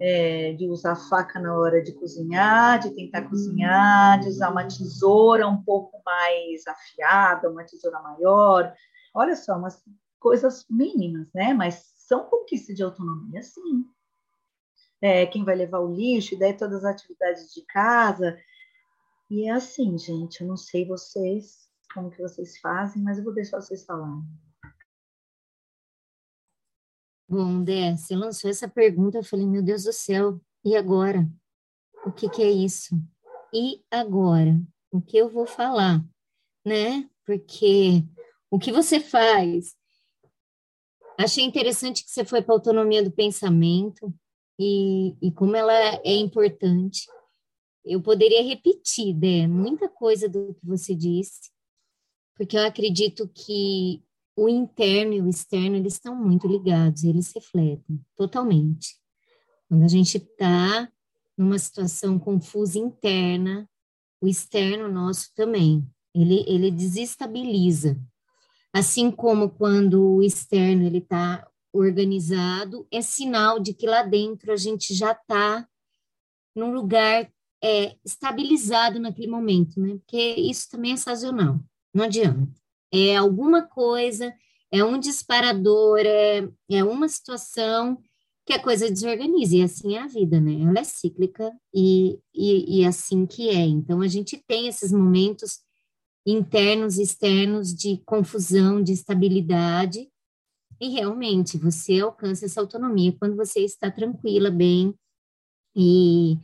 É, de usar faca na hora de cozinhar, de tentar cozinhar, de usar uma tesoura um pouco mais afiada, uma tesoura maior. Olha só, umas coisas mínimas, né? Mas são conquistas de autonomia, sim. É, quem vai levar o lixo, e daí todas as atividades de casa, E é assim, gente, eu não sei vocês, como que vocês fazem, mas eu vou deixar vocês falarem. Bom, Dé, você lançou essa pergunta, eu falei, meu Deus do céu, e agora? O que, que é isso? E agora? O que eu vou falar? Né? Porque o que você faz? Achei interessante que você foi para a autonomia do pensamento e, e como ela é importante. Eu poderia repetir, Dé, muita coisa do que você disse, porque eu acredito que o interno e o externo, eles estão muito ligados, eles refletem totalmente. Quando a gente está numa situação confusa interna, o externo nosso também, ele, ele desestabiliza. Assim como quando o externo ele está organizado, é sinal de que lá dentro a gente já está num lugar é, estabilizado naquele momento, né? Porque isso também é sazonal, não adianta. É alguma coisa, é um disparador, é, é uma situação que a coisa desorganiza, e assim é a vida, né? Ela é cíclica e, e, e assim que é. Então, a gente tem esses momentos internos e externos de confusão, de estabilidade, e realmente você alcança essa autonomia quando você está tranquila, bem, e,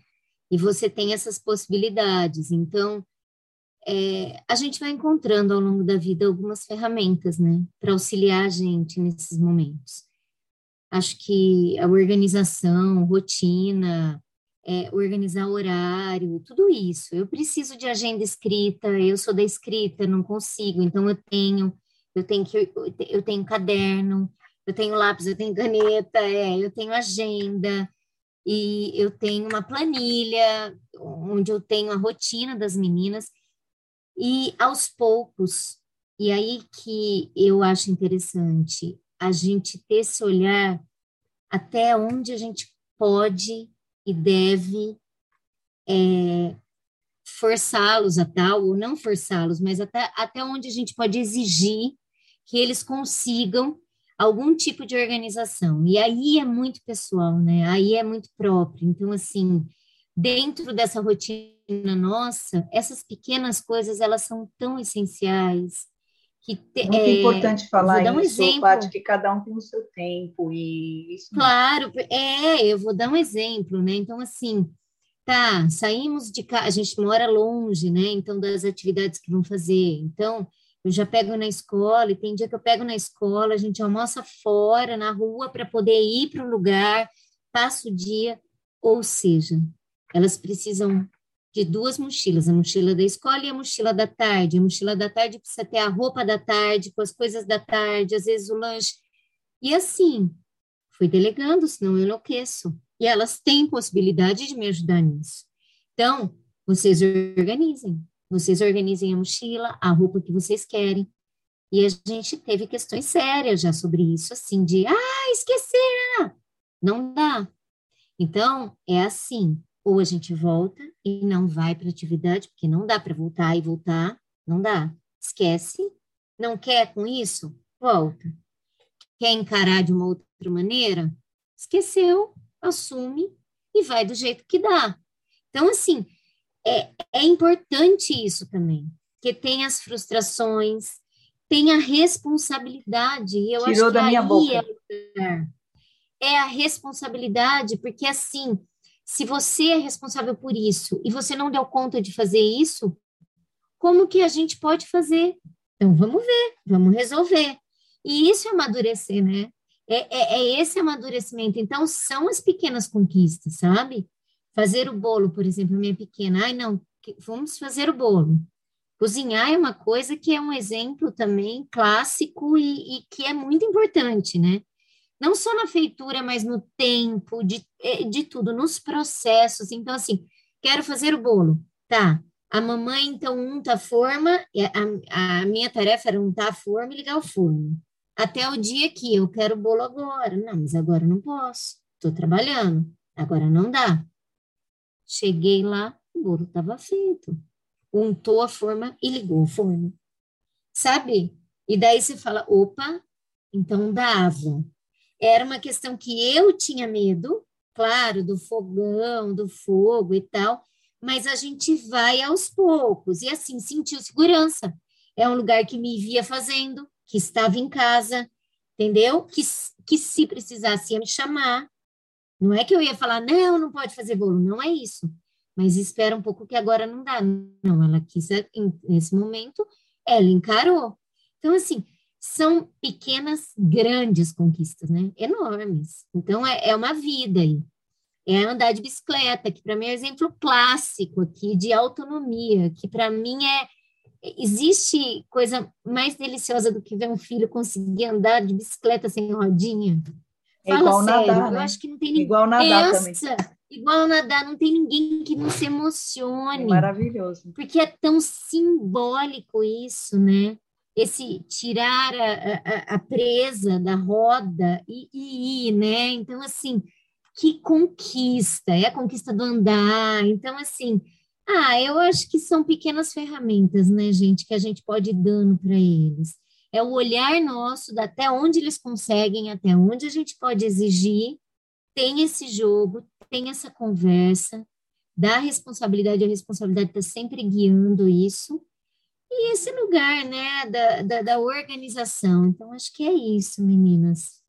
e você tem essas possibilidades. Então, é, a gente vai encontrando ao longo da vida algumas ferramentas, né, para auxiliar a gente nesses momentos. Acho que a organização, rotina, é, organizar horário, tudo isso. Eu preciso de agenda escrita, eu sou da escrita, não consigo, então eu tenho, eu tenho que, eu tenho caderno, eu tenho lápis, eu tenho caneta, é, eu tenho agenda e eu tenho uma planilha onde eu tenho a rotina das meninas e aos poucos, e aí que eu acho interessante a gente ter esse olhar até onde a gente pode e deve é, forçá-los a tal, ou não forçá-los, mas até, até onde a gente pode exigir que eles consigam algum tipo de organização. E aí é muito pessoal, né? Aí é muito próprio. Então, assim, dentro dessa rotina nossa, essas pequenas coisas, elas são tão essenciais. Que te, Muito é, importante falar um isso, exemplo. Paty, que cada um tem o seu tempo e isso. Claro, é, eu vou dar um exemplo, né? Então, assim, tá, saímos de casa, a gente mora longe, né? Então, das atividades que vão fazer. Então, eu já pego na escola, e tem dia que eu pego na escola, a gente almoça fora, na rua, para poder ir para o lugar, passa o dia. Ou seja, elas precisam de duas mochilas, a mochila da escola e a mochila da tarde. A mochila da tarde precisa ter a roupa da tarde, com as coisas da tarde, às vezes o lanche. E assim, fui delegando, senão eu enlouqueço. E elas têm possibilidade de me ajudar nisso. Então, vocês organizem. Vocês organizem a mochila, a roupa que vocês querem. E a gente teve questões sérias já sobre isso, assim, de, ah, esqueceram! Não dá. Então, é assim, ou a gente volta e não vai para atividade, porque não dá para voltar e voltar, não dá. Esquece. Não quer com isso? Volta. Quer encarar de uma outra maneira? Esqueceu, assume e vai do jeito que dá. Então, assim, é, é importante isso também, que tem as frustrações, tem a responsabilidade. E eu Tirou acho que da minha boca. É, é a responsabilidade, porque assim, se você é responsável por isso e você não deu conta de fazer isso, como que a gente pode fazer? Então, vamos ver, vamos resolver. E isso é amadurecer, né? É, é, é, esse amadurecimento. Então, são as pequenas conquistas, sabe? Fazer o bolo, por exemplo, minha pequena, ai, não, vamos fazer o bolo. Cozinhar é uma coisa que é um exemplo também clássico e, e que é muito importante, né? Não só na feitura, mas no tempo, de, é, de tudo, nos processos. Então, assim, quero fazer o bolo, tá? A mamãe, então, unta a forma, a, a minha tarefa era untar a forma e ligar o forno. Até o dia que eu quero o bolo agora. Não, mas agora não posso, estou trabalhando, agora não dá. Cheguei lá, o bolo estava feito. Untou a forma e ligou o forno. Sabe? E daí você fala, opa, então dava. Era uma questão que eu tinha medo, claro, do fogão, do fogo e tal, mas a gente vai aos poucos. E assim, sentiu segurança. É um lugar que me via fazendo, que estava em casa, entendeu? Que, que se precisasse ia me chamar. Não é que eu ia falar, não, não pode fazer bolo, não é isso. Mas espera um pouco que agora não dá. Não, ela quis, nesse momento, ela encarou. Então, assim, são pequenas, grandes conquistas, né? Enormes. Então, é, é uma vida aí é andar de bicicleta, que para mim é um exemplo clássico aqui de autonomia, que para mim é existe coisa mais deliciosa do que ver um filho conseguir andar de bicicleta sem rodinha. É igual sério, nadar, né? eu acho que não tem ninguém. Igual nadar Essa, também. Igual nadar, não tem ninguém que não se emocione. É maravilhoso. Porque é tão simbólico isso, né? Esse tirar a, a, a presa da roda e, ir, né? Então, assim, que conquista, é a conquista do andar. Então, assim, ah, eu acho que são pequenas ferramentas, né, gente, que a gente pode ir dando para eles. É o olhar nosso, até onde eles conseguem, até onde a gente pode exigir. Tem esse jogo, tem essa conversa, dá responsabilidade, a responsabilidade está sempre guiando isso. E esse lugar, né, da, da, da organização. Então, acho que é isso, meninas.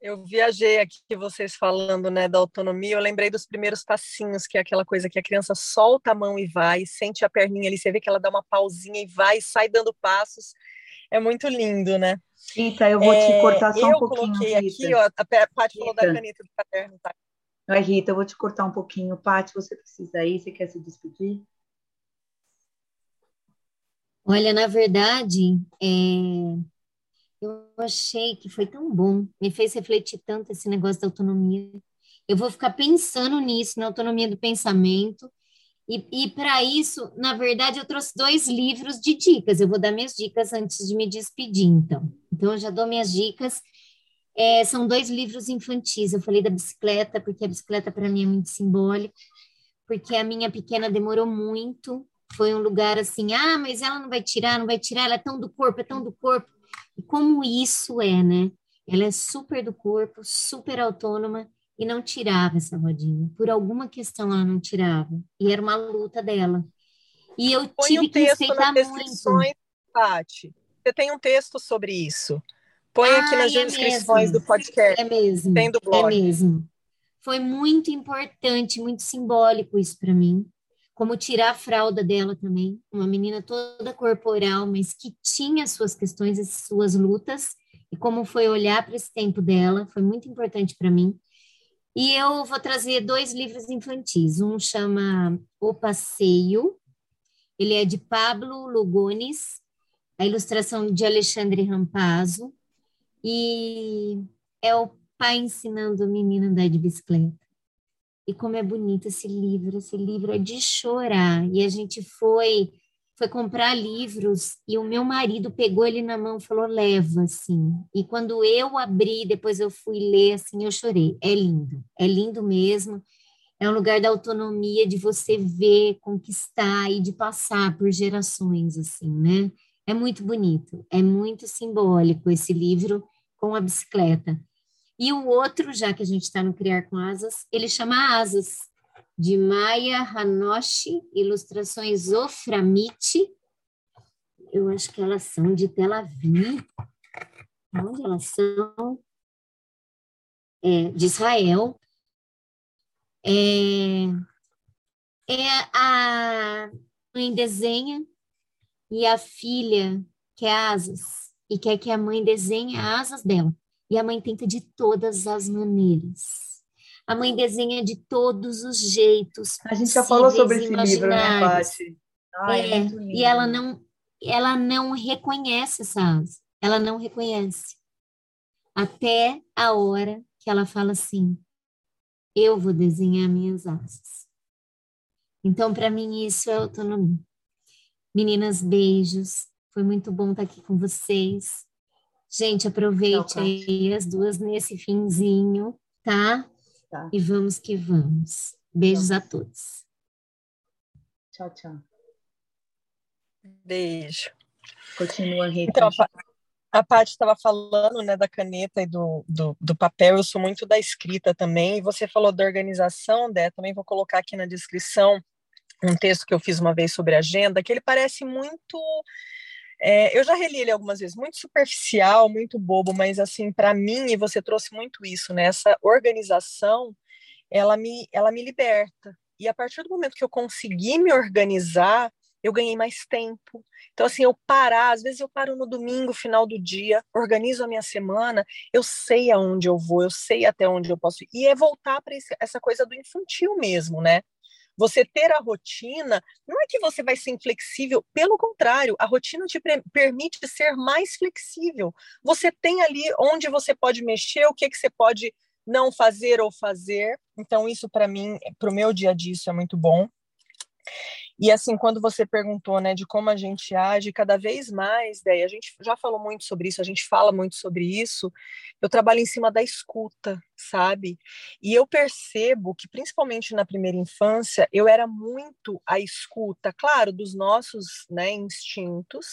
Eu viajei aqui vocês falando, né, da autonomia, eu lembrei dos primeiros passinhos, que é aquela coisa que a criança solta a mão e vai, sente a perninha ali, você vê que ela dá uma pausinha e vai, sai dando passos. É muito lindo, né? Rita, eu vou é, te cortar só um pouquinho. Eu coloquei Rita. aqui, ó, a Paty falou da caneta do caderno, tá? Rita, eu vou te cortar um pouquinho. Paty, você precisa ir? Você quer se despedir? Olha, na verdade, é, eu achei que foi tão bom, me fez refletir tanto esse negócio da autonomia. Eu vou ficar pensando nisso, na autonomia do pensamento. E, e para isso, na verdade, eu trouxe dois livros de dicas. Eu vou dar minhas dicas antes de me despedir, então. Então, eu já dou minhas dicas. É, são dois livros infantis. Eu falei da bicicleta, porque a bicicleta para mim é muito simbólico, porque a minha pequena demorou muito. Foi um lugar assim, ah, mas ela não vai tirar, não vai tirar, ela é tão do corpo, é tão do corpo. E como isso é, né? Ela é super do corpo, super autônoma e não tirava essa rodinha. Por alguma questão ela não tirava. E era uma luta dela. E eu Põe tive um que respeitar muito. Paty. Você tem um texto sobre isso. Põe ah, aqui nas é descrições mesmo. do podcast. É mesmo. Tem do blog. É mesmo. Foi muito importante, muito simbólico isso para mim como tirar a fralda dela também, uma menina toda corporal, mas que tinha suas questões e suas lutas, e como foi olhar para esse tempo dela, foi muito importante para mim. E eu vou trazer dois livros infantis. Um chama O Passeio, ele é de Pablo Lugones, a ilustração de Alexandre Rampazzo, e é o pai ensinando a menina a andar de bicicleta. E como é bonito esse livro, esse livro é de chorar. E a gente foi foi comprar livros e o meu marido pegou ele na mão e falou: "Leva", assim. E quando eu abri, depois eu fui ler assim, eu chorei. É lindo. É lindo mesmo. É um lugar da autonomia de você ver, conquistar e de passar por gerações assim, né? É muito bonito, é muito simbólico esse livro com a bicicleta. E o outro, já que a gente está no Criar com Asas, ele chama Asas, de Maya Hanoshi, ilustrações Oframite. Eu acho que elas são de Tel Aviv. Onde elas são? É, de Israel. É, é a mãe desenha e a filha quer asas e quer que a mãe desenhe asas dela. E a mãe tenta de todas as maneiras. A mãe desenha de todos os jeitos. A gente já falou sobre esse livro, né, Paty? é, é e ela não, ela não reconhece essa asa. Ela não reconhece. Até a hora que ela fala assim: eu vou desenhar minhas asas. Então, para mim, isso é autonomia. Meninas, beijos. Foi muito bom estar aqui com vocês. Gente, aproveite Não, aí as duas nesse finzinho, tá? tá? E vamos que vamos. Beijos a todos. Tchau, tchau. Beijo. Continua, Rita. Então, a Paty estava falando né, da caneta e do, do, do, papel, eu sou muito da escrita também, e você falou da organização, Dé, também vou colocar aqui na descrição um texto que eu fiz uma vez sobre agenda, que ele parece muito. É, eu já reli ele algumas vezes, muito superficial, muito bobo, mas assim, para mim, e você trouxe muito isso, né? Essa organização, ela me, ela me liberta. E a partir do momento que eu consegui me organizar, eu ganhei mais tempo. Então, assim, eu parar, às vezes eu paro no domingo, final do dia, organizo a minha semana, eu sei aonde eu vou, eu sei até onde eu posso ir. E é voltar para essa coisa do infantil mesmo, né? Você ter a rotina, não é que você vai ser inflexível, pelo contrário, a rotina te permite ser mais flexível. Você tem ali onde você pode mexer, o que, que você pode não fazer ou fazer. Então, isso para mim, para o meu dia a dia, isso é muito bom. E assim, quando você perguntou, né, de como a gente age, cada vez mais, a gente já falou muito sobre isso, a gente fala muito sobre isso. Eu trabalho em cima da escuta, sabe? E eu percebo que principalmente na primeira infância, eu era muito a escuta, claro, dos nossos, né, instintos,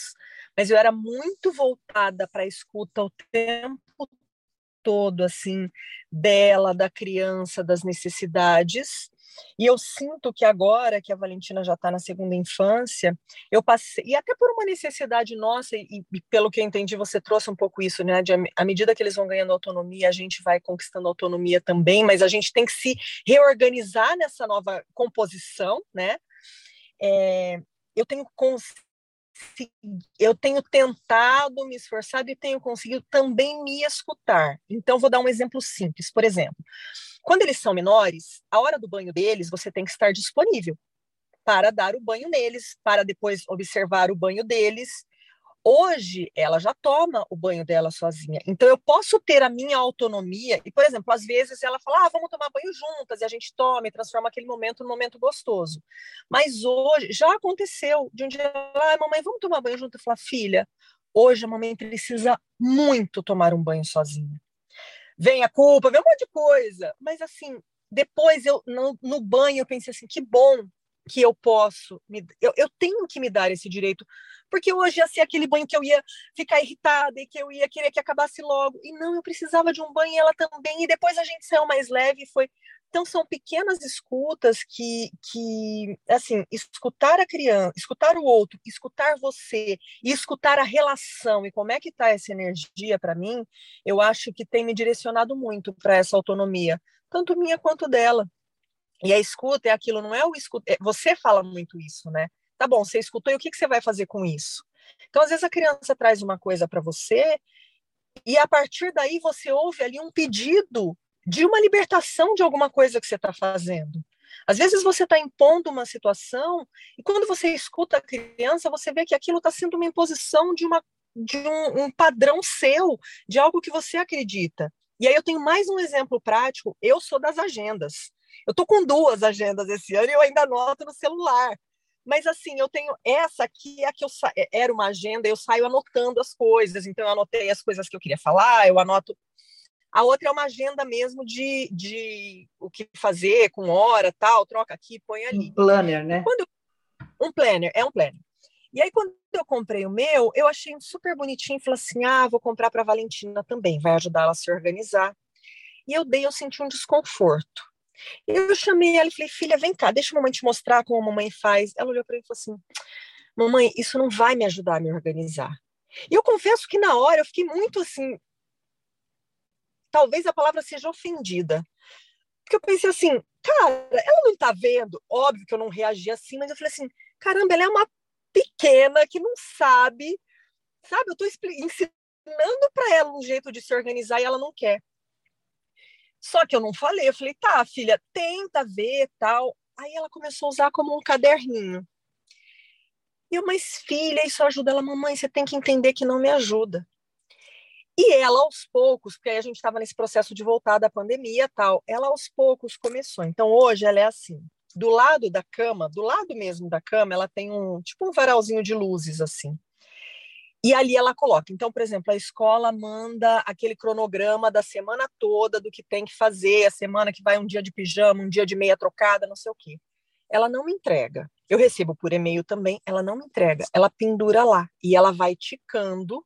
mas eu era muito voltada para a escuta o tempo todo, assim, dela, da criança, das necessidades. E eu sinto que agora que a Valentina já está na segunda infância, eu passei, e até por uma necessidade nossa, e, e, pelo que eu entendi, você trouxe um pouco isso, né? De, à medida que eles vão ganhando autonomia, a gente vai conquistando autonomia também, mas a gente tem que se reorganizar nessa nova composição, né? É, eu tenho eu tenho tentado, me esforçado e tenho conseguido também me escutar. Então, vou dar um exemplo simples. Por exemplo, quando eles são menores, a hora do banho deles, você tem que estar disponível para dar o banho neles, para depois observar o banho deles. Hoje, ela já toma o banho dela sozinha. Então, eu posso ter a minha autonomia. E, por exemplo, às vezes ela fala: ah, vamos tomar banho juntas, e a gente toma e transforma aquele momento num momento gostoso. Mas hoje, já aconteceu de um dia, ah, mamãe, vamos tomar banho junto? Eu falo, filha, hoje a mamãe precisa muito tomar um banho sozinha vem a culpa, vem um monte de coisa. Mas assim, depois eu no, no banho eu pensei assim, que bom que eu posso, me, eu, eu tenho que me dar esse direito, porque hoje ia ser aquele banho que eu ia ficar irritada e que eu ia querer que acabasse logo. E não, eu precisava de um banho e ela também. E depois a gente saiu mais leve e foi então, são pequenas escutas que, que, assim, escutar a criança, escutar o outro, escutar você e escutar a relação e como é que está essa energia para mim, eu acho que tem me direcionado muito para essa autonomia, tanto minha quanto dela. E a escuta é aquilo, não é o escuta. É, você fala muito isso, né? Tá bom, você escutou e o que, que você vai fazer com isso? Então, às vezes, a criança traz uma coisa para você e a partir daí você ouve ali um pedido de uma libertação de alguma coisa que você está fazendo. Às vezes você está impondo uma situação e quando você escuta a criança, você vê que aquilo está sendo uma imposição de, uma, de um, um padrão seu, de algo que você acredita. E aí eu tenho mais um exemplo prático. Eu sou das agendas. Eu estou com duas agendas esse ano e eu ainda anoto no celular. Mas assim, eu tenho essa aqui, a que eu sa... era uma agenda, eu saio anotando as coisas. Então eu anotei as coisas que eu queria falar, eu anoto a outra é uma agenda mesmo de, de o que fazer com hora, tal, troca aqui, põe ali. Um planner, né? Quando um planner, é um planner. E aí, quando eu comprei o meu, eu achei super bonitinho, falei assim, ah, vou comprar para a Valentina também, vai ajudar ela a se organizar. E eu dei, eu senti um desconforto. Eu chamei ela e falei, filha, vem cá, deixa a mamãe te mostrar como a mamãe faz. Ela olhou para mim e falou assim, mamãe, isso não vai me ajudar a me organizar. E eu confesso que na hora eu fiquei muito assim, talvez a palavra seja ofendida. Porque eu pensei assim, cara, ela não tá vendo? Óbvio que eu não reagi assim, mas eu falei assim, caramba, ela é uma pequena que não sabe, sabe? Eu tô ensinando para ela um jeito de se organizar e ela não quer. Só que eu não falei, eu falei, tá, filha, tenta ver tal. Aí ela começou a usar como um caderninho. E eu, mas filha, isso ajuda ela, mamãe, você tem que entender que não me ajuda. E ela, aos poucos, porque aí a gente estava nesse processo de voltar da pandemia tal, ela aos poucos começou. Então, hoje ela é assim, do lado da cama, do lado mesmo da cama, ela tem um, tipo um varalzinho de luzes, assim. E ali ela coloca. Então, por exemplo, a escola manda aquele cronograma da semana toda, do que tem que fazer, a semana que vai um dia de pijama, um dia de meia trocada, não sei o quê. Ela não me entrega. Eu recebo por e-mail também, ela não me entrega. Ela pendura lá e ela vai ticando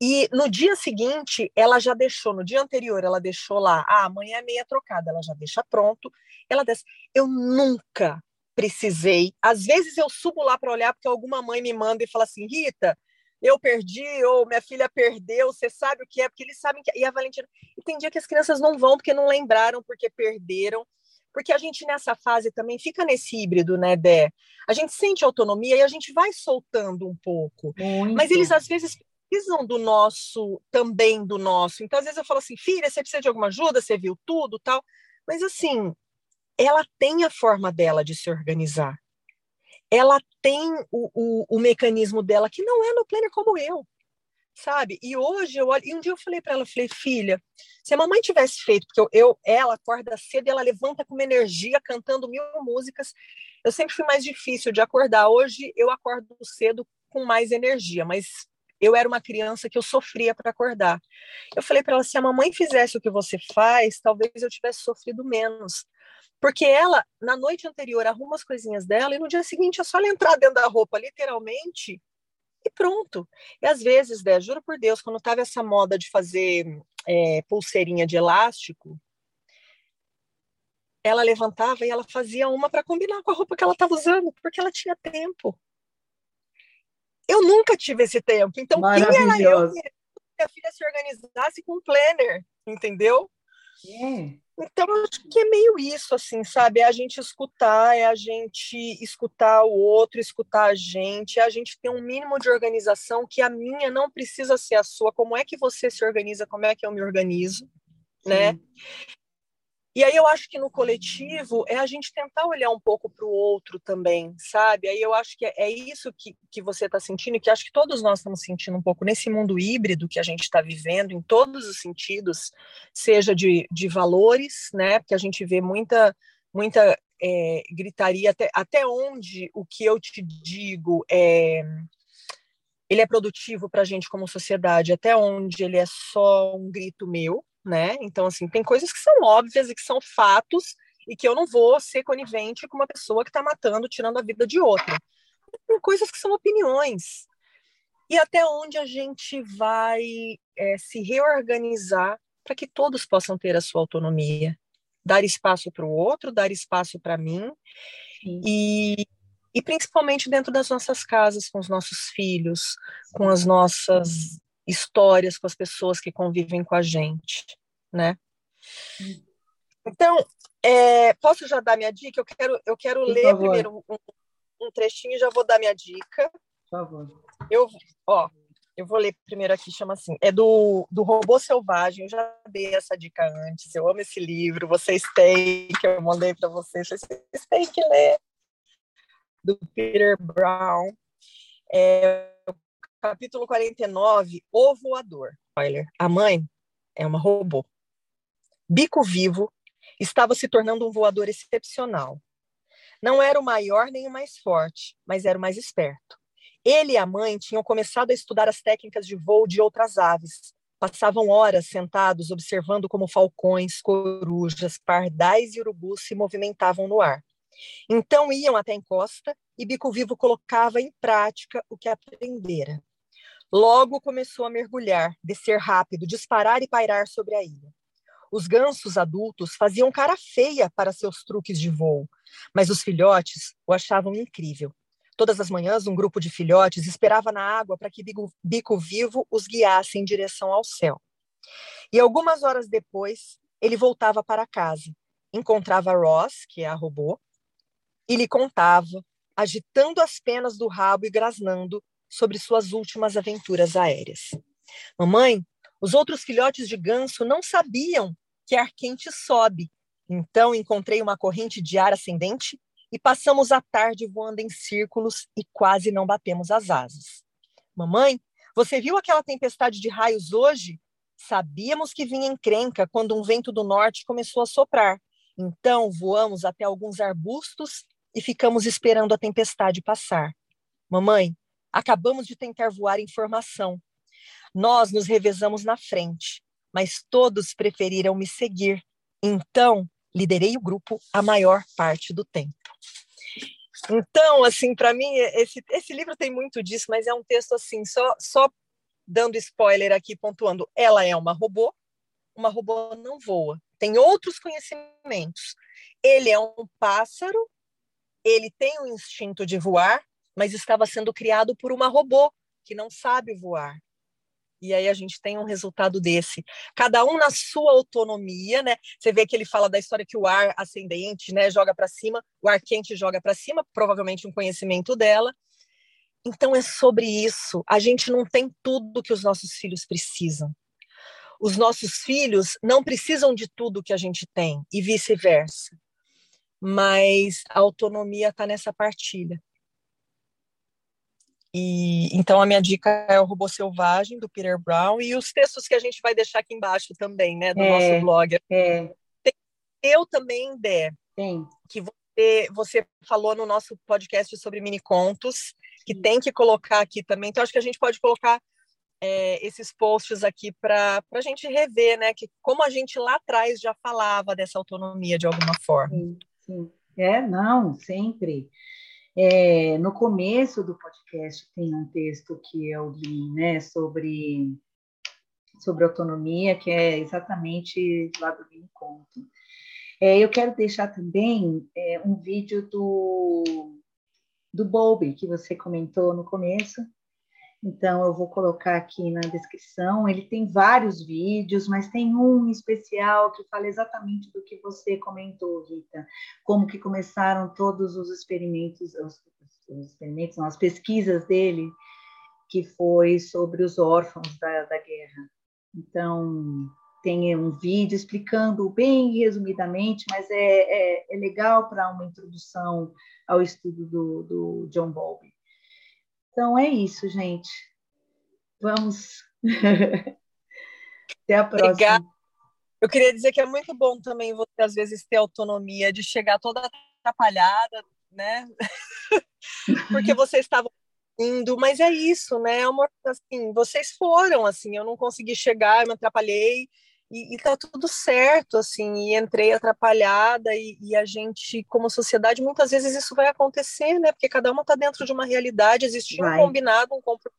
E no dia seguinte, ela já deixou, no dia anterior, ela deixou lá, ah, amanhã é meia trocada, ela já deixa pronto. Ela desce. Eu nunca precisei. Às vezes eu subo lá para olhar porque alguma mãe me manda e fala assim: Rita, eu perdi, ou minha filha perdeu, você sabe o que é, porque eles sabem que. E a Valentina. E tem dia que as crianças não vão porque não lembraram, porque perderam. Porque a gente nessa fase também fica nesse híbrido, né, Dé? A gente sente autonomia e a gente vai soltando um pouco. Muito. Mas eles às vezes precisam do nosso, também do nosso. Então, às vezes eu falo assim, filha, você precisa de alguma ajuda? Você viu tudo, tal. Mas assim, ela tem a forma dela de se organizar ela tem o, o, o, mecanismo dela que não é no planner como eu, sabe? E hoje eu olho, e um dia eu falei para ela, falei, filha, se a mamãe tivesse feito, porque eu, eu, ela acorda cedo, ela levanta com uma energia, cantando mil músicas. Eu sempre fui mais difícil de acordar. Hoje eu acordo cedo com mais energia, mas eu era uma criança que eu sofria para acordar. Eu falei para ela, se a mamãe fizesse o que você faz, talvez eu tivesse sofrido menos porque ela, na noite anterior, arruma as coisinhas dela e no dia seguinte é só ela entrar dentro da roupa, literalmente, e pronto. E às vezes, né, juro por Deus, quando tava essa moda de fazer é, pulseirinha de elástico, ela levantava e ela fazia uma para combinar com a roupa que ela estava usando, porque ela tinha tempo. Eu nunca tive esse tempo. Então, quem era eu que a filha se organizasse com um planner, entendeu? É. Então, acho que é meio isso, assim, sabe? É a gente escutar, é a gente escutar o outro, escutar a gente, é a gente ter um mínimo de organização que a minha não precisa ser a sua. Como é que você se organiza? Como é que eu me organizo? Né? E aí eu acho que no coletivo é a gente tentar olhar um pouco para o outro também, sabe? Aí eu acho que é, é isso que, que você está sentindo e que acho que todos nós estamos sentindo um pouco nesse mundo híbrido que a gente está vivendo, em todos os sentidos, seja de, de valores, né? Porque a gente vê muita, muita é, gritaria, até, até onde o que eu te digo é ele é produtivo para a gente como sociedade, até onde ele é só um grito meu, né? Então, assim, tem coisas que são óbvias e que são fatos e que eu não vou ser conivente com uma pessoa que está matando, tirando a vida de outra. Tem coisas que são opiniões. E até onde a gente vai é, se reorganizar para que todos possam ter a sua autonomia. Dar espaço para o outro, dar espaço para mim. E, e principalmente dentro das nossas casas, com os nossos filhos, com as nossas histórias com as pessoas que convivem com a gente, né? Então, é, posso já dar minha dica? Eu quero, eu quero ler favor. primeiro um, um, trechinho e já vou dar minha dica. Por favor. Eu, ó, eu vou ler primeiro aqui, chama assim, é do, do Robô Selvagem, eu já dei essa dica antes, eu amo esse livro, vocês têm, que eu mandei para vocês, vocês têm que ler, do Peter Brown. É, Capítulo 49, O Voador. Spoiler. A mãe é uma robô. Bico Vivo estava se tornando um voador excepcional. Não era o maior nem o mais forte, mas era o mais esperto. Ele e a mãe tinham começado a estudar as técnicas de voo de outras aves. Passavam horas sentados observando como falcões, corujas, pardais e urubus se movimentavam no ar. Então iam até a encosta e Bico Vivo colocava em prática o que aprendera. Logo começou a mergulhar, descer rápido, disparar e pairar sobre a ilha. Os gansos adultos faziam cara feia para seus truques de voo, mas os filhotes o achavam incrível. Todas as manhãs, um grupo de filhotes esperava na água para que Bico, Bico Vivo os guiasse em direção ao céu. E algumas horas depois, ele voltava para casa, encontrava Ross, que é a robô, e lhe contava, agitando as penas do rabo e grasnando, sobre suas últimas aventuras aéreas. Mamãe, os outros filhotes de ganso não sabiam que ar quente sobe. Então encontrei uma corrente de ar ascendente e passamos a tarde voando em círculos e quase não batemos as asas. Mamãe, você viu aquela tempestade de raios hoje? Sabíamos que vinha encrenca quando um vento do norte começou a soprar. Então voamos até alguns arbustos e ficamos esperando a tempestade passar. Mamãe, Acabamos de tentar voar em formação. Nós nos revezamos na frente, mas todos preferiram me seguir. Então, liderei o grupo a maior parte do tempo. Então, assim, para mim, esse, esse livro tem muito disso, mas é um texto assim, só, só dando spoiler aqui, pontuando, ela é uma robô, uma robô não voa, tem outros conhecimentos. Ele é um pássaro, ele tem o instinto de voar, mas estava sendo criado por uma robô que não sabe voar. E aí a gente tem um resultado desse. Cada um na sua autonomia, né? Você vê que ele fala da história que o ar ascendente, né, joga para cima, o ar quente joga para cima, provavelmente um conhecimento dela. Então é sobre isso. A gente não tem tudo que os nossos filhos precisam. Os nossos filhos não precisam de tudo que a gente tem e vice-versa. Mas a autonomia está nessa partilha. E então a minha dica é o Robô Selvagem do Peter Brown e os textos que a gente vai deixar aqui embaixo também, né, do é, nosso blog. É. Eu também, Dé, que você, você falou no nosso podcast sobre mini contos, que tem que colocar aqui também. Então acho que a gente pode colocar é, esses posts aqui para a gente rever, né, que como a gente lá atrás já falava dessa autonomia de alguma forma. Sim, sim. É, não, sempre. É, no começo do podcast tem um texto que eu li né, sobre, sobre autonomia, que é exatamente lá do Mini Conto. É, eu quero deixar também é, um vídeo do, do Bowlby, que você comentou no começo, então, eu vou colocar aqui na descrição. Ele tem vários vídeos, mas tem um especial que fala exatamente do que você comentou, Rita. Como que começaram todos os experimentos, os, os experimentos, não, as pesquisas dele, que foi sobre os órfãos da, da guerra. Então, tem um vídeo explicando bem resumidamente, mas é, é, é legal para uma introdução ao estudo do, do John Bowlby. Então é isso, gente. Vamos. Até a próxima. Obrigada. Eu queria dizer que é muito bom também você, às vezes, ter autonomia de chegar toda atrapalhada, né? Porque vocês estavam indo, mas é isso, né? Amor, assim, vocês foram, assim, eu não consegui chegar, eu me atrapalhei, e, e tá tudo certo, assim, e entrei atrapalhada, e, e, a gente, como sociedade, muitas vezes isso vai acontecer, né? Porque cada uma tá dentro de uma realidade, existe um combinado, um compromisso.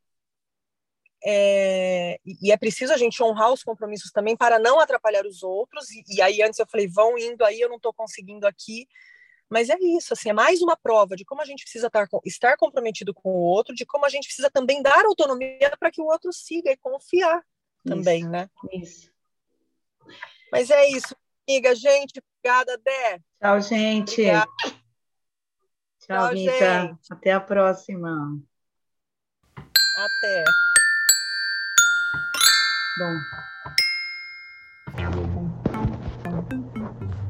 É, e é preciso a gente honrar os compromissos também para não atrapalhar os outros. E, e aí antes eu falei, vão indo aí, eu não estou conseguindo aqui. Mas é isso, assim, é mais uma prova de como a gente precisa estar, estar comprometido com o outro, de como a gente precisa também dar autonomia para que o outro siga e confiar também, isso, né? Isso. Mas é isso, amiga. Gente, obrigada, Dé. Tchau, gente. Obrigada. Tchau, Tchau. Gente. Até a próxima. Até. Bom.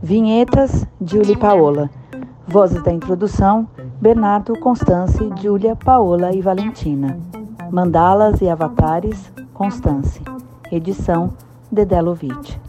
Vinhetas, Julie Paola. Vozes da introdução, Bernardo, Constance, Júlia, Paola e Valentina. Mandalas e avatares, Constance. Edição, Dedelovitch.